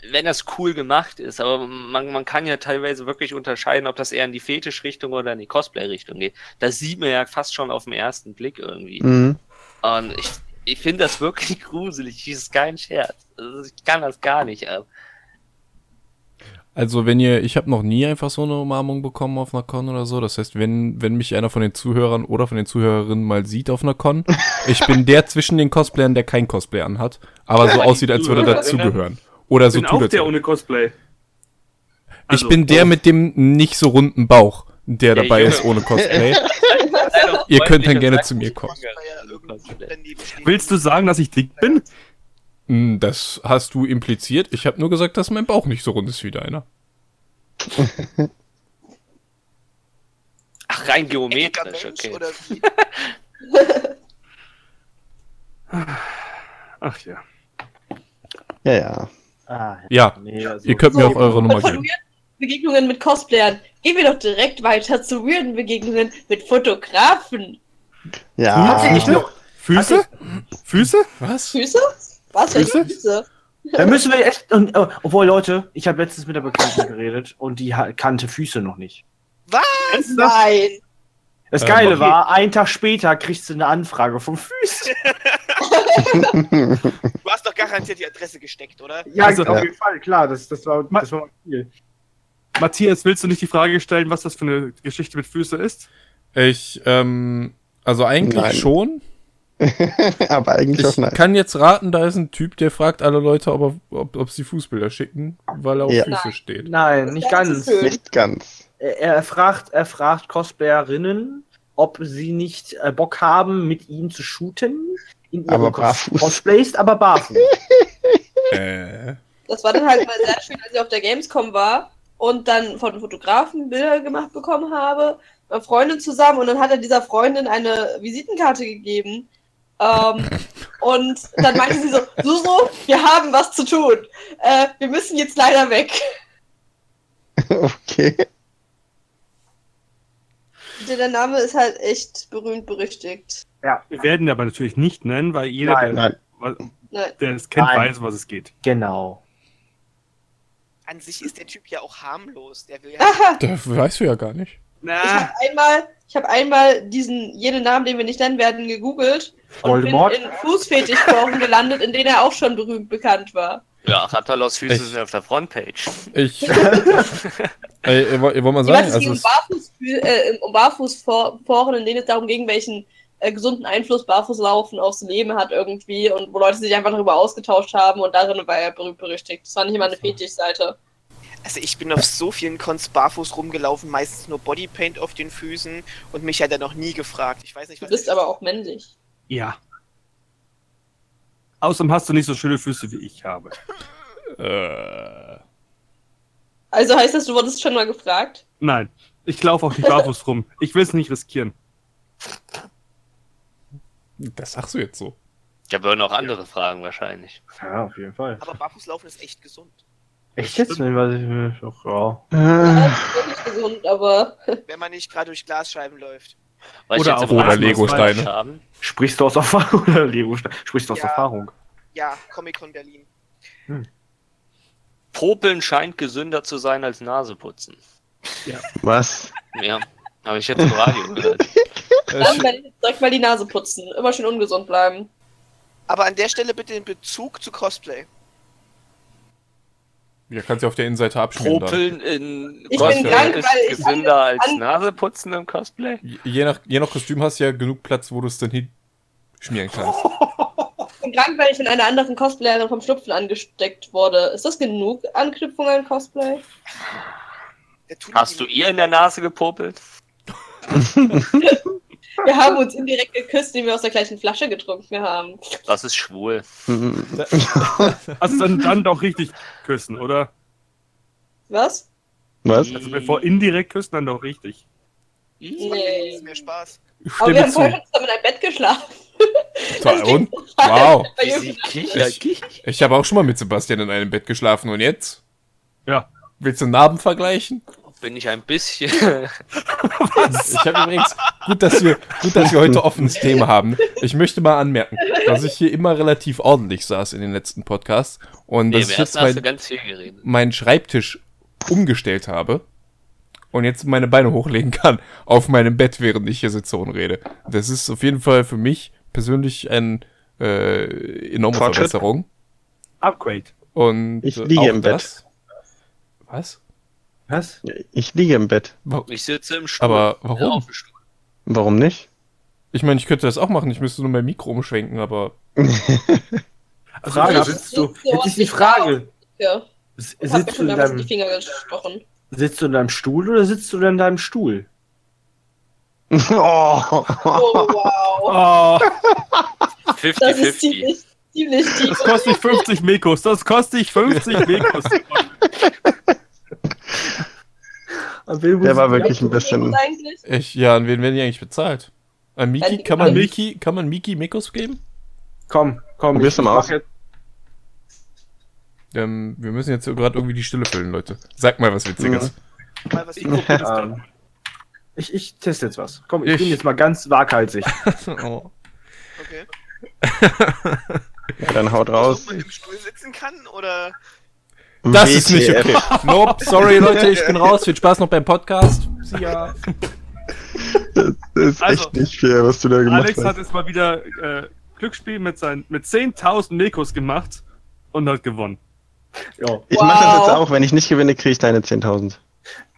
wenn das cool gemacht ist, aber man, man kann ja teilweise wirklich unterscheiden, ob das eher in die Fetisch-Richtung oder in die Cosplay-Richtung geht. Das sieht man ja fast schon auf den ersten Blick irgendwie. Mhm. Und ich, ich finde das wirklich gruselig. Das ist kein Scherz. Also ich kann das gar nicht ab. Also wenn ihr, ich habe noch nie einfach so eine Umarmung bekommen auf einer Con oder so. Das heißt, wenn, wenn mich einer von den Zuhörern oder von den Zuhörerinnen mal sieht auf einer Con, ich bin der zwischen den Cosplayern, der kein Cosplay anhat, aber so aussieht, als würde er dazugehören. Oder ich so bin tut auch der ohne Cosplay. Also, Ich bin der mit dem nicht so runden Bauch, der Der dabei Junge. ist ohne Cosplay. Ihr könnt dann gerne zu mir kommen. Willst du sagen, dass ich dick bin? Hm, Das hast du impliziert. Ich habe nur gesagt, dass mein Bauch nicht so rund ist wie deiner. Ach, rein geometrisch, okay. Ach ja. Ja, ja. Ah, Ja, nee, also, ihr könnt mir So, auch eure Nummer geben. Begegnungen mit Cosplayern. Gehen wir doch direkt weiter zu weirden Begegnungen mit Fotografen. Ja, Hatte ich noch. Füße? Füße? Was? Füße? Was? Füße? Füße? Da müssen wir echt. Und, oh, obwohl, Leute, ich habe letztens mit der Bekannten geredet und die kannte Füße noch nicht. Nein. Das Ähm, Geile okay. war, einen Tag später kriegst du eine Anfrage vom Füße. Du hast doch garantiert die Adresse gesteckt, oder? Ja, Also- auf jeden Fall, klar, das, das, war, das war mein Ziel. Matthias, willst du nicht die Frage stellen, was das für eine Geschichte mit Füße ist? Ich, ähm, also eigentlich Nein. schon. aber eigentlich auch Ich nein. kann jetzt raten, da ist ein Typ, der fragt alle Leute, ob, er, ob, ob sie Fußbilder schicken, weil er auf Ja. Füße Nein. steht. Nein, nicht ganz. Nicht ganz. Er, er fragt, er fragt Cosplayerinnen, ob sie nicht äh, Bock haben, mit ihm zu shooten. In ihren Aber barfuß. Cosplays, aber barfuß. Äh. Das war dann halt mal sehr schön, als ich auf der Gamescom war und dann von Fotografen Bilder gemacht bekommen habe, mit Freundin zusammen und dann hat er dieser Freundin eine Visitenkarte gegeben. Ähm, und dann meinte sie so, Suso, wir haben was zu tun. Äh, wir müssen jetzt leider weg. Okay. Der, der Name ist halt echt berühmt berüchtigt. Wir werden ihn aber natürlich nicht nennen, weil jeder, Nein. der, Nein. Der es kennt, Nein. weiß, was es geht. Genau. An sich ist der Typ ja auch harmlos. Der will ja. Aha, Das weißt du ja gar nicht. ich habe einmal, ich habe einmal diesen jeden Namen, den wir nicht nennen werden, gegoogelt und bin Voldemort? in Fußfetischforen gelandet, in denen er auch schon berühmt bekannt war. Ja, Rattalos Füße sind auf der Frontpage. Ich. Ey, ihr wollt mal sagen, also ging um, es, Barfuß, äh, um Barfußforen, in denen es darum ging, welchen äh, gesunden Einfluss Barfußlaufen aufs Leben hat irgendwie und wo Leute sich einfach darüber ausgetauscht haben und darin war er berühmt berüchtigt. Das war nicht immer eine Fetischseite. Also ich bin auf so vielen Cons barfuß rumgelaufen, meistens nur Bodypaint auf den Füßen und mich hat er noch nie gefragt. Ich weiß nicht, Du was bist aber auch männlich. Ja. Außerdem hast du nicht so schöne Füße wie ich habe. äh, Also heißt das, du wurdest schon mal gefragt? Nein, ich laufe auch nicht barfuß rum. Ich will es nicht riskieren. Das sagst du jetzt so. Ich habe noch andere Fragen wahrscheinlich. Ja, auf jeden Fall. Aber Barfußlaufen ist echt gesund. Echt jetzt? Nicht, was ich doch, ja. Ja, Äh, das ist wirklich gesund, aber Wenn man nicht gerade durch Glasscheiben läuft. Was Oder auch Oder Legosteine. Sprichst du aus Erfahrung oder Lego? Sprichst du aus Ja. Erfahrung? Ja, Comic-Con Berlin. Popeln scheint gesünder zu sein als Naseputzen. was? Ja, habe ich jetzt im Radio gehört. dann werde ich direkt mal die Nase putzen. Immer schön ungesund bleiben. Aber an der Stelle bitte den Bezug zu Cosplay. Ja, kannst du auf der Innenseite abschmieren dann. Popeln in Ich Cosplay bin krank, ist weil ich gesünder als an- Naseputzen im Cosplay? Je- nach, je nach Kostüm hast du ja genug Platz, wo du es dann hinschmieren kannst. Ich bin krank, weil ich von einer anderen Cosplayerin vom Schnupfen angesteckt wurde. Ist das genug Anknüpfung an Cosplay? Hast du ihr in der Nase gepopelt? Wir haben uns indirekt geküsst, indem wir aus der gleichen Flasche getrunken haben. Das ist schwul. Also dann, dann doch richtig küssen, oder? Was? Was? Also bevor indirekt küssen, dann doch richtig. Nee. ist mehr Spaß. Aber wir haben vorher schon zusammen in einem Bett geschlafen. Toll, und? Wow. Ich habe auch schon mal mit Sebastian in einem Bett geschlafen und jetzt? Ja. Willst du Narben vergleichen? Bin ich ein bisschen. Ich habe übrigens, gut dass, wir, gut, dass wir heute offenes Thema haben. Ich möchte mal anmerken, dass ich hier immer relativ ordentlich saß in den letzten Podcasts und Nee, dass im ich jetzt mein, ganz viel geredet. meinen Schreibtisch umgestellt habe und jetzt meine Beine hochlegen kann auf meinem Bett, während ich hier sitze und rede. Das ist auf jeden Fall für mich persönlich eine äh, enorme Fortschritt. Verbesserung. Upgrade. Und Ich liege auch im Bett. das- Was? Was? Ich liege im Bett. Ich sitze im Stuhl. Aber warum? auf dem Stuhl. Warum nicht? Ich meine, ich könnte das auch machen, ich müsste nur mein Mikro umschwenken, aber Also Frage, sitzt du? Jetzt ist die Frage. Ja. S- Ich hab mir Sitzt du, schon in damals in die deinem, sitzt du in deinem Stuhl oder sitzt du in deinem Stuhl? oh. Oh, Oh, wow. Das ist 50-50. ziemlich, ziemlich tief. das kostet dich 50 Mekos. Das kostet dich 50 Mekos. Der war wirklich ein bisschen. Eigentlich? ich, ja, an wen werden die eigentlich bezahlt? An Miki? An- Kann man an. Miki, kann man Miki Mikos geben? Komm, komm. Probier's mal aus. jetzt- Ähm, wir müssen jetzt gerade irgendwie die Stille füllen, Leute. Sag mal was Witziges. Mal was Ich an. ich, ich teste jetzt was. Komm, ich, Ich- bin jetzt mal ganz waghalsig. oh. Okay. Ja, dann haut Ob raus. man im Stuhl sitzen kann oder. Das ist nicht WTF. okay. Nope, sorry Leute, ich bin raus. Viel Spaß noch beim Podcast. See ya. Das ist Also, echt nicht fair, was du da gemacht Alex hat hast. jetzt mal wieder äh, Glücksspiel mit, seinen, mit 10.000 Mekos gemacht und hat gewonnen. Ja. Ich mache das Wow. jetzt auch. Wenn ich nicht gewinne, kriege ich deine 10.000.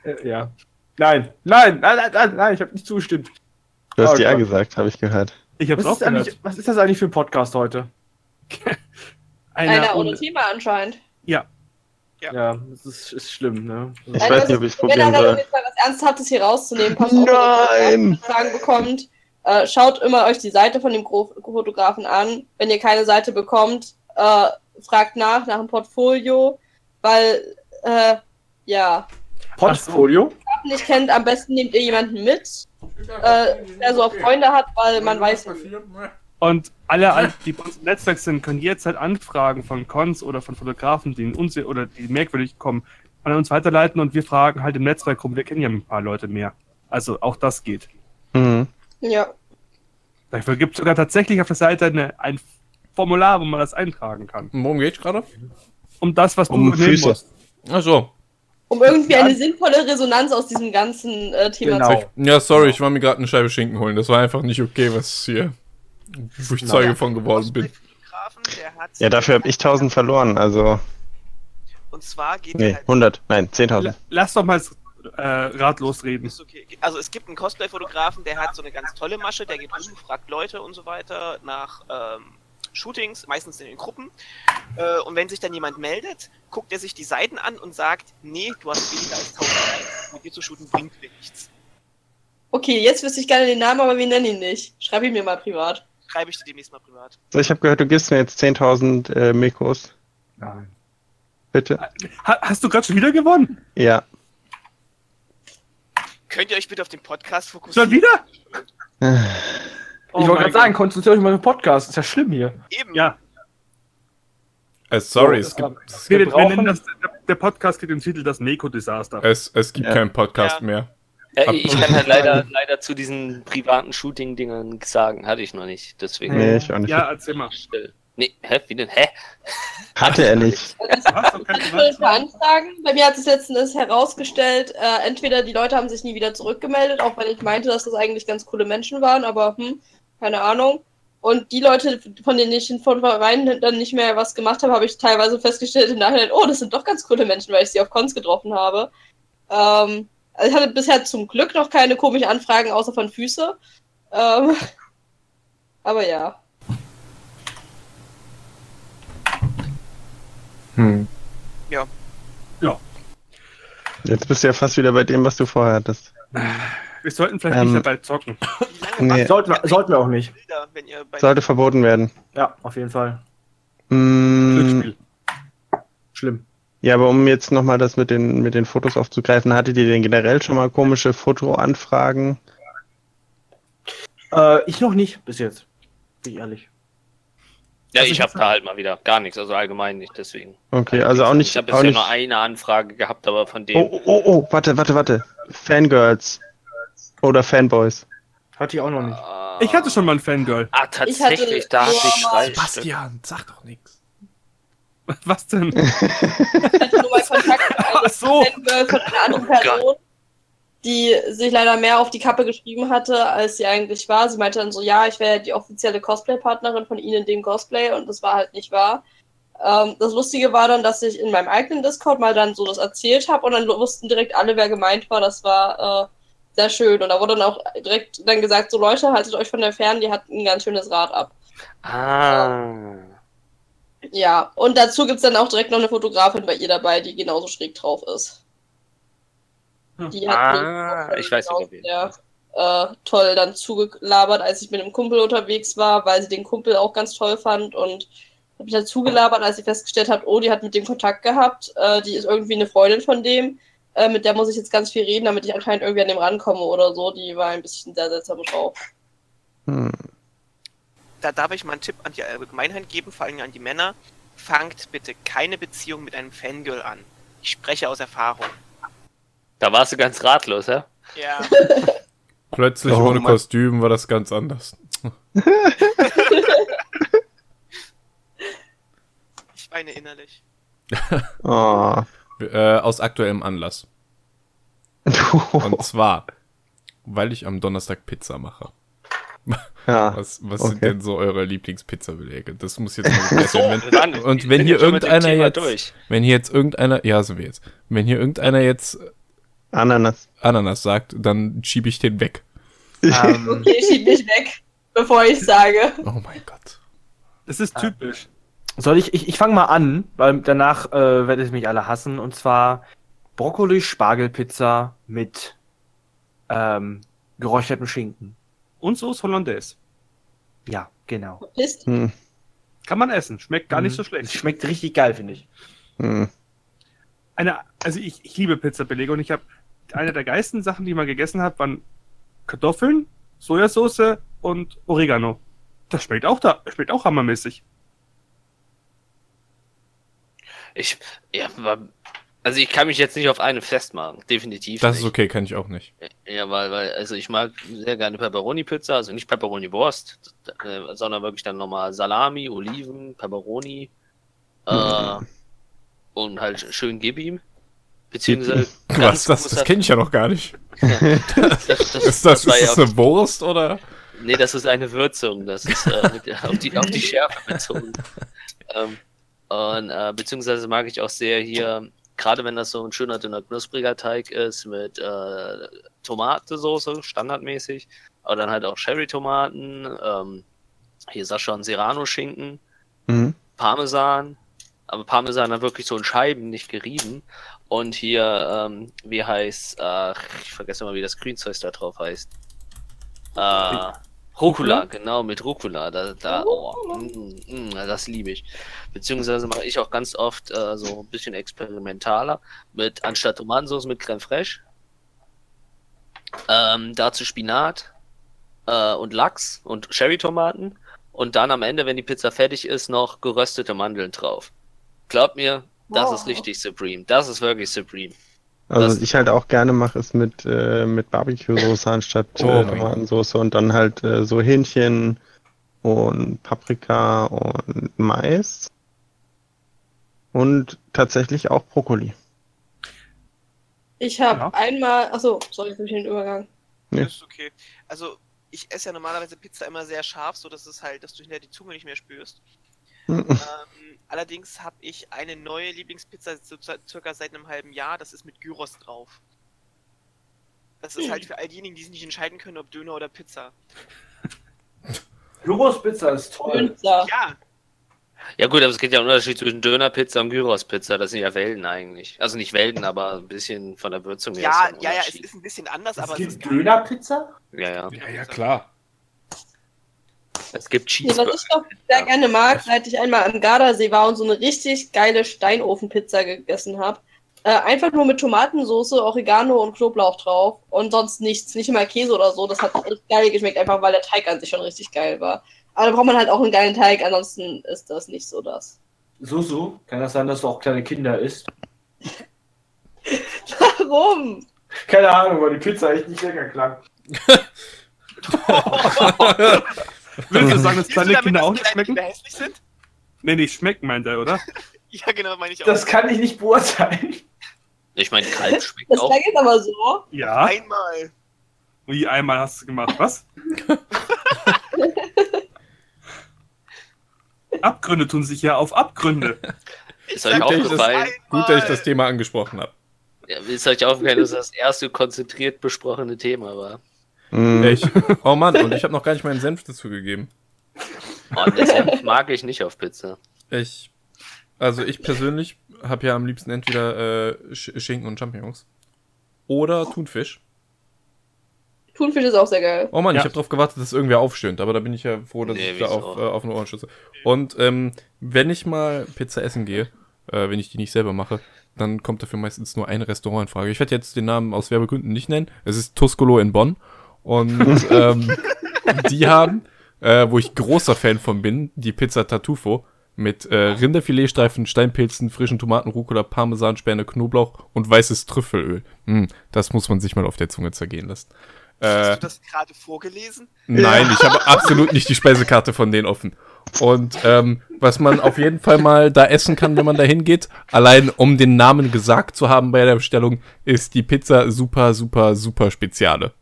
Äh, ja. Nein, nein, nein, nein, nein, nein, ich habe nicht zugestimmt. Du hast Oh ja Gott. gesagt, habe ich gehört. Ich hab's Was auch gehört. was ist das eigentlich für ein Podcast heute? Einer ohne Thema anscheinend. Ja, Ja, das ist, ist schlimm, ne? Ich Einer weiß nicht, ob ich es ist- Wenn probieren soll. jetzt mal was Ernsthaftes hier rauszunehmen, passt auf, Nein! wenn ihr Fragen bekommt. Äh, schaut immer euch die Seite von dem Gro Fotografen an. Wenn ihr keine Seite bekommt, äh, fragt nach, nach dem Portfolio, weil, äh, ja, Portfolio? Wenn ihr nicht kennt, am besten nehmt ihr jemanden mit, äh, der so auch Freunde hat, weil man weiß nicht. Und alle, die bei uns im Netzwerk sind, können jetzt halt Anfragen von Cons oder von Fotografen, die in unse oder die merkwürdig kommen, an uns weiterleiten und wir fragen halt im Netzwerk rum. Wir kennen ja ein paar Leute mehr. Also auch das geht. Mhm. Ja. Dafür gibt es sogar tatsächlich auf der Seite eine, ein Formular, wo man das eintragen kann. Worum geht's gerade? Um das, was Um du nehmen musst. Ach so. Um irgendwie eine sinnvolle Resonanz aus diesem ganzen äh, Thema Genau. zu Ja, sorry, ich war mir gerade eine Scheibe Schinken holen. Das war einfach nicht okay, was hier, wo ich Zeuge von geworden bin. Ja, dafür habe ich 1000 verloren. Also, Und zwar geht nee, er halt 100. Nein, 10.000. La- Lass doch mal äh, ratlos reden. Ist okay. Also es gibt einen Cosplay-Fotografen, der hat so eine ganz tolle Masche, der geht rum, fragt Leute und so weiter nach ähm, Shootings, meistens in den Gruppen. Äh, und wenn sich dann jemand meldet, guckt er sich die Seiten an und sagt, nee, du hast weniger als 1000 Likes, mit dir zu shooten bringt mir nichts. Okay, jetzt wüsste ich gerne den Namen, aber wir nennen ihn nicht. Schreib ihn mir mal privat. Schreibe ich dir demnächst mal privat. So, ich habe gehört, du gibst mir jetzt 10.000 äh, Mikros. Nein. Bitte. Ha hast du gerade schon wieder gewonnen? Ja. Könnt ihr euch bitte auf den Podcast fokussieren? Schon wieder? Oh ich wollte mein gerade sagen, konzentriert euch mal auf den Podcast. Ist ja schlimm hier. Eben. Ja, Äh, sorry, So, es gibt, ähm, wir, wir brauchen- nennen das, der, Podcast kriegt den Titel Das Meko-Desaster. es, es gibt Ja. keinen Podcast Ja. mehr. Ja, Ab- ich kann halt leider, leider zu diesen privaten Shooting-Dingern sagen. Hatte ich noch nicht. Deswegen. Nee, ich auch nicht. Ja, erzähl mal. Still. Nee, hä? Wie denn? Hä? Hatte er nicht. Anfragen? Bei mir hat sich letztens herausgestellt, äh, entweder die Leute haben sich nie wieder zurückgemeldet, auch wenn ich meinte, dass das eigentlich ganz coole Menschen waren, aber hm, keine Ahnung. Und die Leute, von denen ich von vornherein dann nicht mehr was gemacht habe, habe ich teilweise festgestellt im Nachhinein, oh, das sind doch ganz coole Menschen, weil ich sie auf Cons getroffen habe. Ähm, also ich hatte bisher zum Glück noch keine komischen Anfragen außer von Füße. Ähm, aber ja. Hm. Jetzt bist du ja fast wieder bei dem, was du vorher hattest. Wir sollten vielleicht Ähm, nicht dabei zocken. Nee. Sollten, wir, sollten wir auch nicht. Sollte verboten werden. Ja, auf jeden Fall. Mm, Glücksspiel. Schlimm. Ja, aber um jetzt nochmal das mit den, mit den Fotos aufzugreifen, hattet ihr denn generell schon mal komische Fotoanfragen? Äh, ich noch nicht, bis jetzt. Bin ich ehrlich. Ja, Also ich habe da halt mal wieder gar nichts, also allgemein nicht, deswegen. Okay, also auch nicht. Ich habe auch bisher nicht nur eine Anfrage gehabt, aber von dem. oh, oh, oh, oh, warte, warte, warte. Fangirls. Oder Fanboys. Hatte ich auch noch nicht. Ah. Ich hatte schon mal einen Fangirl. Ah, tatsächlich, da hatte ich drei Stück. Bastian, sag doch nichts. Was denn? Ich hatte nur mal Kontakt mit Ach einem so. Von einer anderen Person, die sich leider mehr auf die Kappe geschrieben hatte, als sie eigentlich war. Sie meinte dann so, ja, ich wäre die offizielle Cosplay-Partnerin von ihnen in dem Cosplay und das war halt nicht wahr. Ähm, das Lustige war dann, dass ich in meinem eigenen Discord mal dann so das erzählt habe und dann wussten direkt alle, wer gemeint war. Das war äh, sehr schön. Und da wurde dann auch direkt dann gesagt, so Leute, haltet euch von der fern, die hat ein ganz schönes Rad ab. Ah. Ja, und dazu gibt's dann auch direkt noch eine Fotografin bei ihr dabei, die genauso schräg drauf ist. Die hat Ah, mich ich weiß wen. sehr äh, toll dann zugelabert, als ich mit einem Kumpel unterwegs war, weil sie den Kumpel auch ganz toll fand und habe mich dann zugelabert, als sie festgestellt hat, oh, die hat mit dem Kontakt gehabt, äh, die ist irgendwie eine Freundin von dem, äh, mit der muss ich jetzt ganz viel reden, damit ich anscheinend irgendwie an dem rankomme oder so. Die war ein bisschen sehr seltsam drauf. Hm. Da darf ich mal einen Tipp an die Allgemeinheit geben, vor allem an die Männer. Fangt bitte keine Beziehung mit einem Fangirl an. Ich spreche aus Erfahrung. Da warst du ganz ratlos, ja? Ja. Plötzlich Oh ohne Mann. Kostüm war das ganz anders. Ich weine innerlich. Oh. Äh, aus aktuellem Anlass. Und zwar, weil ich am Donnerstag Pizza mache. ja. Was, was Okay. sind denn so eure Lieblingspizza-Belege? Das muss jetzt mal werden. wenn, dann, und wenn hier irgendeiner jetzt, Durch. wenn hier jetzt irgendeiner, ja, sind wir jetzt. Wenn hier irgendeiner jetzt Ananas. Ananas sagt, dann schiebe ich den weg. Ähm, Okay, schieb mich weg, bevor ich sage. Oh mein Gott. Das ist typisch. soll ich, ich, ich fange mal an, weil danach äh, werdet ihr mich alle hassen. Und zwar Brokkoli-Spargelpizza mit ähm, geräuchertem Schinken. Und Soße Hollandaise. Ja, genau. Verpisst. Hm. Kann man essen. Schmeckt gar nicht so schlecht. schmeckt richtig geil, finde ich. Hm. Eine, also ich, ich liebe Pizzabelege und ich habe eine der geilsten Sachen, die ich mal gegessen habe, waren Kartoffeln, Sojasauce und Oregano. Das schmeckt auch da, schmeckt auch hammermäßig. Ich, ja, Also ich kann mich jetzt nicht auf eine festmachen, definitiv Das nicht. ist okay, kann ich auch nicht. Ja, weil, weil, also ich mag sehr gerne Pepperoni-Pizza, also nicht Pepperoni-Wurst, äh, sondern wirklich dann nochmal Salami, Oliven, Pepperoni äh, und halt schön gib ihm. Beziehungsweise Was, das, das kenne ich ja noch gar nicht. das, das, Ist das, ist ja das eine Wurst oder? Nee, das ist eine Würzung. Das ist äh, mit, auf, die, auf die Schärfe bezogen. Ähm, und äh, beziehungsweise mag ich auch sehr hier, gerade wenn das so ein schöner, dünner, knuspriger Teig ist, mit äh, Tomatensoße, standardmäßig, aber dann halt auch Cherry-Tomaten, ähm, hier Sascha und Serrano-Schinken, Mhm. Parmesan, aber Parmesan dann wirklich so in Scheiben, nicht gerieben. Und hier, ähm, wie heißt, äh, ich vergesse mal, wie das Grünzeug da drauf heißt. Äh, Rucola, genau, mit Rucola. Da, da, oh, mm, mm, das liebe ich. Beziehungsweise mache ich auch ganz oft äh, so ein bisschen experimentaler mit anstatt Tomatensauce mit Creme fraiche. Ähm, dazu Spinat äh, und Lachs und Cherry-Tomaten. Und dann am Ende, wenn die Pizza fertig ist, noch geröstete Mandeln drauf. Glaubt mir, das Wow. ist richtig Supreme. Das ist wirklich Supreme. Also Das- was ich halt auch gerne mache, ist mit, äh, mit Barbecue-Soße anstatt Oh äh, mein Tomatensoße und dann halt äh, so Hähnchen und Paprika und Mais. Und tatsächlich auch Brokkoli. Ich habe Ja. einmal, achso, sorry, ich den Übergang. Ja. Das ist okay. Also, ich esse ja normalerweise Pizza immer sehr scharf, so dass es halt, dass du hinterher die Zunge nicht mehr spürst. Ähm, allerdings habe ich eine neue Lieblingspizza so ci- circa seit einem halben Jahr. Das ist mit Gyros drauf. Das ist halt für all diejenigen, die sich nicht entscheiden können, ob Döner oder Pizza. Gyros Pizza ist toll. Pizza. Ja, Ja gut, aber es gibt ja einen Unterschied zwischen Dönerpizza und Gyrospizza. Das sind ja Welten eigentlich. Also nicht Welten, aber ein bisschen von der Würzung her. ja, ja, ja, es ist ein bisschen anders, Es aber es gibt ist geil. Dönerpizza? Ja, ja. Ja, ja, klar. Es gibt Nee, was Cheeseburger. ich doch sehr gerne mag, seit ich einmal am Gardasee war und so eine richtig geile Steinofenpizza gegessen habe. Äh, einfach nur mit Tomatensauce, Oregano und Knoblauch drauf und sonst nichts, nicht mal Käse oder so. Das hat echt geil geschmeckt, einfach weil der Teig an sich schon richtig geil war. Aber da braucht man halt auch einen geilen Teig, ansonsten ist das nicht so das. Susu, kann das sein, dass du auch kleine Kinder isst? Warum? Keine Ahnung, weil die Pizza echt nicht lecker klang. Würdest du sagen, dass kleine damit, Kinder dass auch nicht schmecken? Kinder hässlich sind? Nee, nicht schmecken, meint er, oder? Ja, genau, meine ich auch. Das kann ich nicht beurteilen. Ich meine, Kalb schmeckt Das auch. klang jetzt aber so. Ja. Einmal. Wie einmal hast du gemacht, was? Abgründe tun sich ja auf Abgründe. Ist euch aufgefallen? das, gut, dass ich das Thema angesprochen habe. Ja, ist euch aufgefallen, dass das erste konzentriert besprochene Thema war? Mhm. Ich, oh Mann, und ich habe noch gar nicht meinen Senf dazu gegeben. Oh, deshalb mag ich nicht auf Pizza. Ich, also ich persönlich habe ja am liebsten entweder äh, Sch- Schinken und Champignons oder Thunfisch. Thunfisch ist auch sehr geil. Oh Mann, Ja. ich habe darauf gewartet, dass irgendwer aufstöhnt, aber da bin ich ja froh, dass Nee, ich da auf, äh, auf eine Ohren schütze. Und ähm, wenn ich mal Pizza essen gehe, äh, wenn ich die nicht selber mache, dann kommt dafür meistens nur ein Restaurant in Frage. Ich werde jetzt den Namen aus Werbegründen nicht nennen. Es ist Tuscolo in Bonn. Und ähm, die haben, äh, wo ich großer Fan von bin, die Pizza Tartufo mit äh, Rinderfiletstreifen, Steinpilzen, frischen Tomaten, Rucola, Parmesan, Späne, Knoblauch und weißes Trüffelöl. Mm, das muss man sich mal auf der Zunge zergehen lassen. Äh, Hast du das gerade vorgelesen? Nein, ich habe absolut nicht die Speisekarte von denen offen. Und ähm, was man auf jeden Fall mal da essen kann, wenn man da hingeht, allein um den Namen gesagt zu haben bei der Bestellung, ist die Pizza super, super, super Speziale.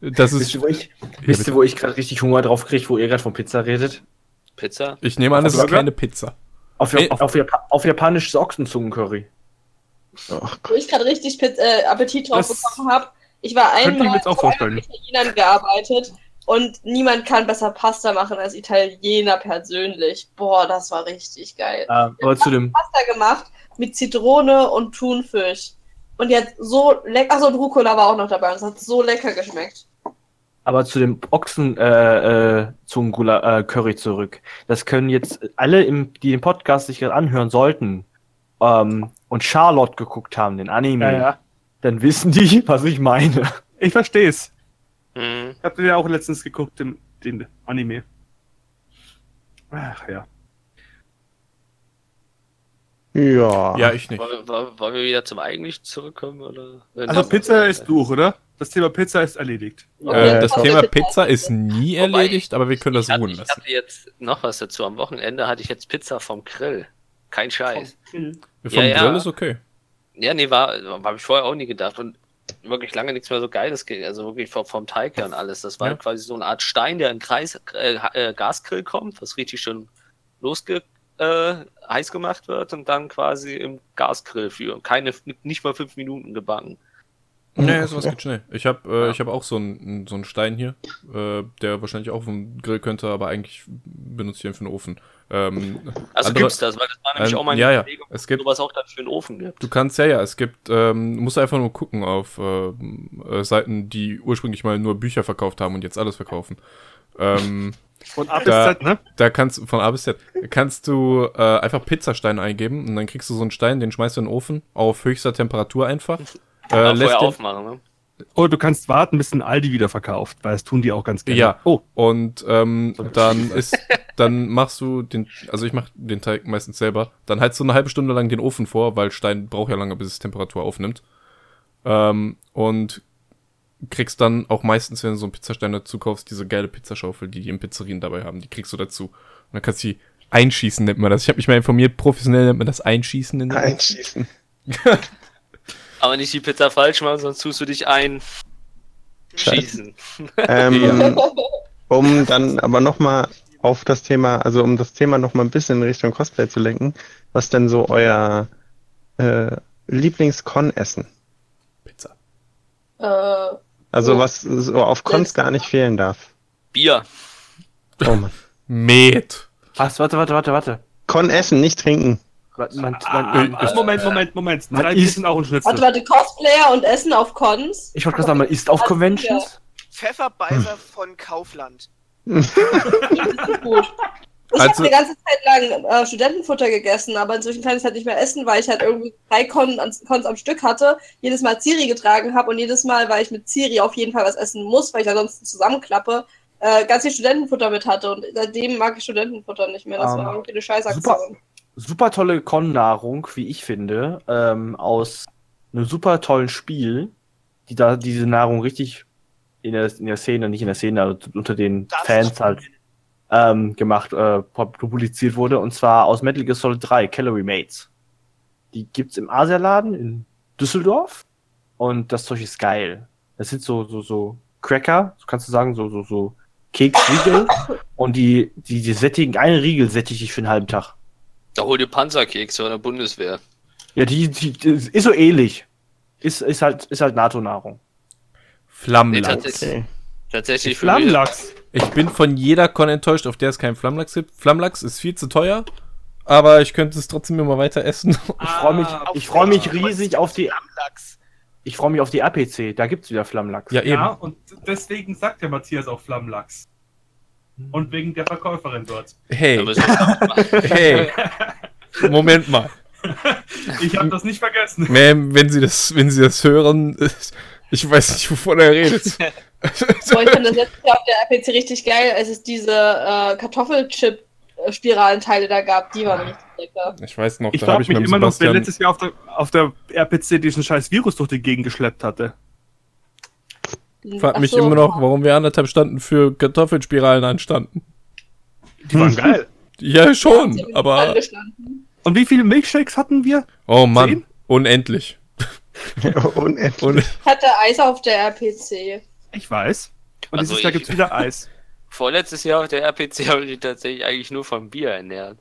Das ist. Wisst ihr, wo ich, wisst ihr, wo ich gerade richtig Hunger drauf kriege, wo ihr gerade von Pizza redet? Pizza? Ich nehme an, es ist keine Pizza. Auf, Nee. auf, auf, Japa auf japanisches Ochsenzungencurry. Wo ich gerade richtig Pit äh, Appetit drauf Das bekommen habe. Ich war einmal vorstellen. Italienern gearbeitet und niemand kann besser Pasta machen als Italiener persönlich. Boah, das war richtig geil. Äh, aber zu dem, Pasta gemacht mit Zitrone und Thunfisch. Und hat so lecker, achso, und Rucola war auch noch dabei und es hat so lecker geschmeckt. aber zu dem Ochsen äh, äh, Zungula, äh, Curry zurück. Das können jetzt alle, im, die den Podcast sich gerade anhören sollten ähm, und Charlotte geguckt haben, den Anime, Ja, ja. dann wissen die, was ich meine. Ich versteh's. Mhm. Ich hab den ja auch letztens geguckt, den, den Anime. Ach ja. Ja. Ja, ich nicht. Wollen, wollen wir wieder zum Eigentlichen zurückkommen? Oder? Also Pizza ist durch, oder? Das Thema Pizza ist erledigt. Okay, Äh, das Thema Pizza ist nie Wobei, erledigt, aber wir können das ich hatte, ruhen ich lassen. hatte jetzt noch was dazu. Am Wochenende hatte ich jetzt Pizza vom Grill. Kein Scheiß. Vom Ja, ja. Grill ist okay. Ja, nee, war, habe ich vorher auch nie gedacht. Und wirklich lange nichts mehr so Geiles. ge- Also wirklich vom, vom Teig her und alles. Das war Ja. quasi so eine Art Stein, der in Kreis, äh, äh, Gasgrill kommt, was richtig schön losge äh, heiß gemacht wird und dann quasi im Gasgrill für keine, nicht mal fünf Minuten gebacken. Nee, sowas geht schnell. Ich habe äh, Ja. ich hab auch so einen so einen Stein hier, äh, der wahrscheinlich auch vom Grill könnte, aber eigentlich benutze ich ihn für den Ofen. Ähm, Also andere- gibt's das, weil das war nämlich Ähm, auch meine ja, ja. Überlegung, Es gibt- sowas auch dann für den Ofen gibt. Du kannst ja, ja, es gibt, ähm, musst einfach nur gucken auf äh, äh, Seiten, die ursprünglich mal nur Bücher verkauft haben und jetzt alles verkaufen. Ähm, Von A bis Da- Z, ne? da kannst du, von A bis Z, kannst du äh, einfach Pizzastein eingeben und dann kriegst du so einen Stein, den schmeißt du in den Ofen auf höchster Temperatur einfach. Äh, lässt vorher den, aufmachen, ne? Oh, du kannst warten, bis ein Aldi wieder verkauft, weil das tun die auch ganz gerne. Ja. Oh, Und ähm, dann ist, dann machst du den, also ich mach den Teig meistens selber. Dann heizt du eine halbe Stunde lang den Ofen vor, weil Stein braucht ja lange, bis es Temperatur aufnimmt. Ähm, und kriegst dann auch meistens, wenn du so einen Pizzastein dazu kaufst, diese geile Pizzaschaufel, die die in Pizzerien dabei haben, die kriegst du dazu. Und dann kannst du die einschießen, nennt man das. Ich habe mich mal informiert, professionell nennt man das Einschießen in Einschießen. Aber nicht die Pizza falsch machen, sonst tust du dich ein. Schießen. Ähm, um dann aber nochmal auf das Thema, also um das Thema nochmal ein bisschen in Richtung Cosplay zu lenken, was denn so euer äh, Lieblings-Con-Essen? Pizza. äh, Also Oh. was so auf Cons gar nicht fehlen darf. Bier. Oh Mann. Met. Was, warte, warte, warte, warte. Con essen, nicht trinken. Man, man, ah, man, ah, Moment, Moment, Moment. Man Drei isst- auch ein Schnitzel. warte, warte, Cosplayer und Essen auf Cons. ich wollte gerade sagen, man isst auf Conventions. Pfefferbeißer von Kaufland. Das ist gut. Ich Also- habe eine ganze Zeit lang äh, Studentenfutter gegessen, aber inzwischen kann ich es halt nicht mehr essen, weil ich halt irgendwie drei Con Cons am Stück hatte, jedes Mal Ziri getragen habe und jedes Mal, weil ich mit Ziri auf jeden Fall was essen muss, weil ich ansonsten zusammenklappe, äh, ganz viel Studentenfutter mit hatte und seitdem mag ich Studentenfutter nicht mehr. Das Ähm, war irgendwie eine Scheißaktion. Super tolle Con-Nahrung, wie ich finde, ähm, aus einem super tollen Spiel, die da diese Nahrung richtig in der, in der Szene, nicht in der Szene, also unter den Das Fans halt ähm, gemacht, äh, pub- publiziert wurde, und zwar aus Metal Gear Solid 3, Calorie Mates. Die gibt's im Asialaden in Düsseldorf und das Zeug ist geil. Das sind so, so, so Cracker, so kannst du sagen, so, so, so Keksriegel und die, die, die sättigen, einen Riegel sättige ich für einen halben Tag. Da hol dir Panzerkeks von der Bundeswehr. Ja, die, die, die ist so ähnlich. Ist, ist halt, ist halt NATO-Nahrung. Nee, Flammlachs. tatsächlich, Okay. tatsächlich für mich. Ich bin von jeder Con enttäuscht, auf der es keinen Flammlachs gibt. Flammlachs ist viel zu teuer, aber ich könnte es trotzdem immer weiter essen. Ich freue mich, ich freue mich riesig auf die, Flammlachs. ich freue mich auf die APC. Da gibt's wieder Flammlachs. Ja, eben. Ja, und deswegen sagt der Matthias auch Flammlachs. Und wegen der Verkäuferin dort. Hey, hey. Moment mal. Ich habe das nicht vergessen. Ma'am, wenn Sie das, wenn Sie das hören, ich weiß nicht, wovon er redet. So, ich fand das letztes Jahr auf der RPC richtig geil, als es diese äh, Kartoffelchip-Spiralenteile da gab. Die waren richtig lecker. Ich weiß noch, Ich da habe ich mich immer noch, wer Sebastian. letztes Jahr auf der, auf der RPC diesen scheiß Virus durch die Gegend geschleppt hatte. frag Ach mich so. immer noch, warum wir anderthalb Stunden für Kartoffelspiralen anstanden. Die waren geil. Ja, schon, haben aber. Und wie viele Milkshakes hatten wir? Oh Mann, Zehn? unendlich. Unendlich. Ich hatte Eis auf der RPC. Ich weiß. Und Also dieses Jahr ich- gibt's wieder Eis. Vorletztes Jahr auf der RPC habe ich tatsächlich eigentlich nur vom Bier ernährt.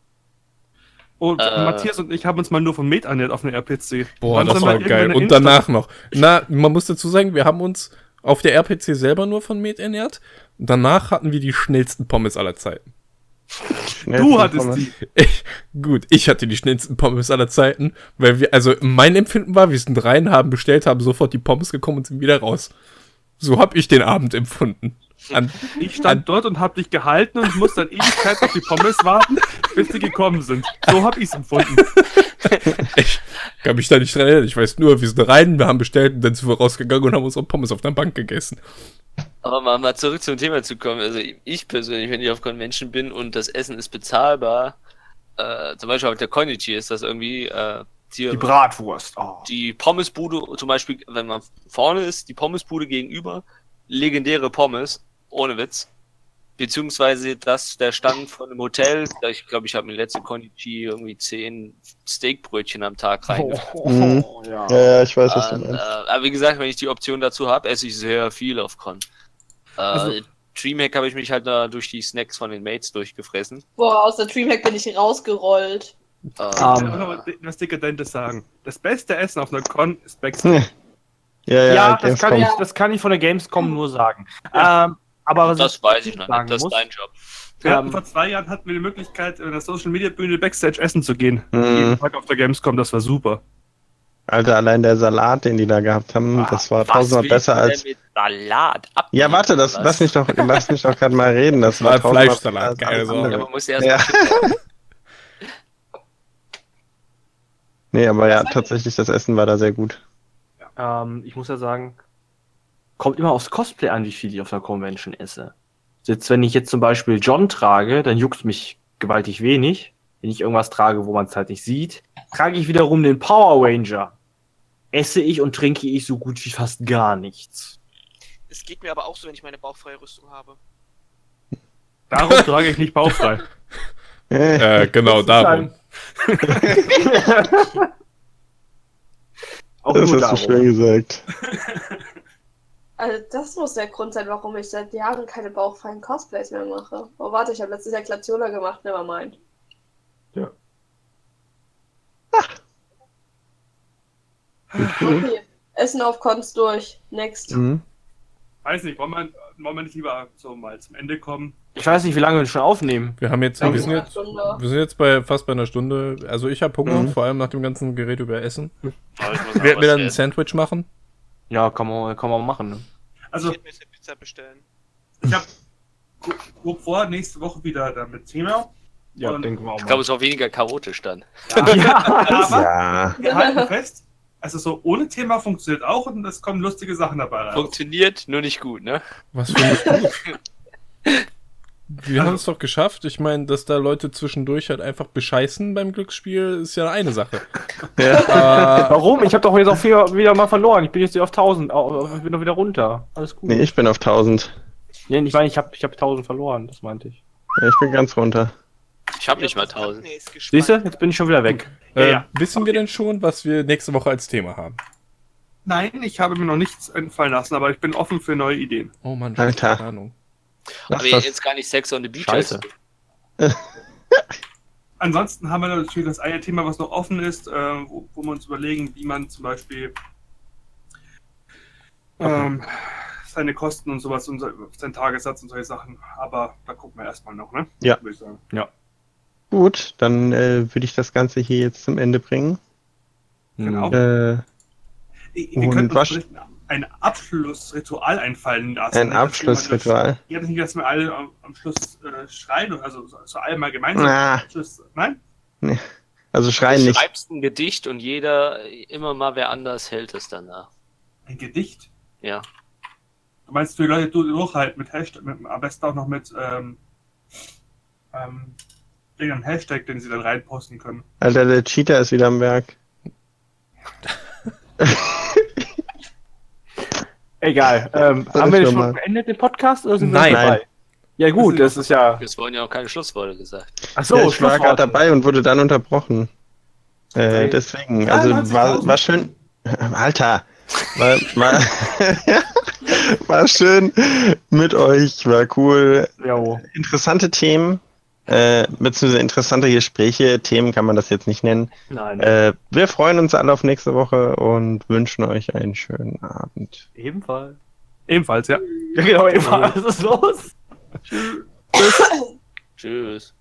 Und Äh. Matthias und ich haben uns mal nur vom Met ernährt auf einer RPC. boah, Wann das war geil. Und danach noch. Na, man muss dazu sagen, wir haben uns auf der RPC selber nur von Met ernährt. Und danach hatten wir die schnellsten Pommes aller Zeiten. Du hattest die. Ich, gut, ich hatte die schnellsten Pommes aller Zeiten, weil wir, also mein Empfinden war, wir sind rein, haben bestellt, haben sofort die Pommes gekommen und sind wieder raus. So hab ich den Abend empfunden. An, Ich stand dort und hab dich gehalten und musste dann Ewigkeit auf die Pommes warten, bis die gekommen sind. So hab ich's empfunden. ich kann mich da nicht dran erinnern. Ich weiß nur, wir sind rein, wir haben bestellt und dann sind wir rausgegangen und haben unsere Pommes auf der Bank gegessen. Aber mal, mal zurück zum Thema zu kommen. Also ich persönlich, wenn ich auf Convention bin und das Essen ist bezahlbar, äh, zum Beispiel auf der Konichi ist das irgendwie äh, die, Die Bratwurst. Oh. die Pommesbude, zum Beispiel, wenn man vorne ist, die Pommesbude gegenüber, legendäre Pommes, ohne Witz. Beziehungsweise das der Stand von einem Hotel, ich glaube, ich habe mir letzte Konichi irgendwie zehn Steakbrötchen am Tag reingefahren. Oh, ja. Ja, ja, ich weiß, was du Und, äh, meinst. aber wie gesagt, wenn ich die Option dazu habe, esse ich sehr viel auf Con. Äh, Also- Dreamhack habe ich mich halt da durch die Snacks von den Mates durchgefressen. Boah, aus der Dreamhack bin ich rausgerollt. Äh, Ich Ah. will auch noch mal was Dekadentes sagen. Das beste Essen auf einer Con ist Backstage. Ja, ja, Ja, das, kann ich, das kann ich von der Gamescom nur sagen. Ähm, aber was das weiß ich noch nicht, das ist dein Job. Wir hatten Ähm, vor zwei Jahren hatten wir die Möglichkeit, in der Social Media Bühne Backstage essen zu gehen. Mhm. Jeden Tag auf der Gamescom, das war super. Alter, allein der Salat, den die da gehabt haben, Ah, das war tausendmal besser als. mit Salat ab. Ja, warte, das, lass mich doch, lass mich doch gerade mal reden. Das war war tausendmal Fleischsalat, alles Sorge. Ja, man muss erst Ja. mal Nee, aber ja, tatsächlich, das Essen war da sehr gut. ähm, ich muss ja sagen, kommt immer aufs Cosplay an, wie viel ich auf einer Convention esse. Jetzt, wenn ich jetzt zum Beispiel John trage, dann juckt mich gewaltig wenig. Wenn ich irgendwas trage, wo man es halt nicht sieht, trage ich wiederum den Power Ranger. Esse ich und trinke ich so gut wie fast gar nichts. Es geht mir aber auch so, wenn ich meine bauchfreie Rüstung habe. Darum trage ich nicht bauchfrei. Äh, genau, darum. Auch das hast du darum. schön gesagt. Also das muss der Grund sein, warum ich seit Jahren keine bauchfreien Cosplays mehr mache. Oh, warte, ich habe letztes Jahr Glatziola gemacht, nevermind. Ja. Okay, Essen auf Cons durch. Next. Mhm. Weiß nicht, wollen wir, wollen wir nicht lieber so mal zum Ende kommen? Ich weiß nicht, wie lange wir schon aufnehmen. Wir haben jetzt, wir sind jetzt, wir sind jetzt bei fast bei einer Stunde. Also ich habe Hunger, Mhm. vor allem nach dem ganzen Gerät über Essen. Werden wir dann ein. Sandwich machen. Ja, kann man, kann man machen. Ne? Also, ich hätte mir Pizza bestellen. ich habe grob vor, nächste Woche wieder damit Thema. Ja, Und- denken wir auch Ich glaube, es ist auch weniger chaotisch dann. ja, Aber Ja. wir halten fest, also so ohne Thema funktioniert auch und es kommen lustige Sachen dabei raus. Funktioniert, nur nicht gut, ne? Was finde ich gut. Wir haben es doch geschafft. Ich meine, dass da Leute zwischendurch halt einfach bescheißen beim Glücksspiel, ist ja eine Sache. ja. Äh, Warum? Ich habe doch jetzt auch wieder, wieder mal verloren. Ich bin jetzt auf 1000. au- Ich bin doch wieder runter. Alles gut. Nee, ich bin auf 1000. Nee, ich meine, ich habe ich hab 1000 verloren. Das meinte ich. Ja, ich bin ganz runter. Ich habe nicht mal 1000. Nee, ist gespannt. Siehst du? Jetzt bin ich schon wieder weg. äh, Ja, ja. Wissen wir denn schon, was wir nächste Woche als Thema haben? Nein, ich habe mir noch nichts einfallen lassen, aber ich bin offen für neue Ideen. Oh Mann, keine Ahnung. Lass Aber jetzt gar nicht Sex on the Beach. Scheiße. Ansonsten haben wir natürlich das eine Thema, was noch offen ist, äh, wo, wo wir uns überlegen, wie man zum Beispiel ähm, seine Kosten und sowas und so- seinen Tagessatz und solche Sachen. Aber da gucken wir erstmal noch, ne? Ja. Würde ich sagen. Gut, dann äh, würde ich das Ganze hier jetzt zum Ende bringen. Genau. Äh, Wir wir Und könnten uns ein Abschlussritual einfallen lassen. ein wir Abschlussritual. mal- Ja, nicht, dass wir alle am, am Schluss äh, schreien, also so, so alle mal gemeinsam. Ah. Schluss, nein? Also schreien Du nicht. schreibst ein Gedicht und jeder, immer mal wer anders hält es danach. Ein Gedicht. Ja. Du meinst, für die Leute du- durchhalten mit Hashtag, mit, am besten auch noch mit ähm, ähm, irgendeinem Hashtag, den sie dann reinposten können. Alter, der Cheater ist wieder am Werk. Egal. Ähm, haben wir schon normal. beendet den Podcast? Oder sind wir Nein. noch dabei? Ja gut, das ist ja. Es wurden ja auch keine Schlussworte gesagt. Achso, ja, ich war gerade dabei und wurde dann unterbrochen. Äh, Okay. deswegen, Ja, also 90.000. war, war schön. Alter, war, war, war schön mit euch, war cool. Jo. Interessante Themen, äh, beziehungsweise interessante Gespräche. Themen kann man das jetzt nicht nennen. Nein. Äh, wir freuen uns alle auf nächste Woche und wünschen euch einen schönen Abend. Ebenfalls. Ebenfalls, ja. Ja genau, ebenfalls. Was ist los? Tschüss.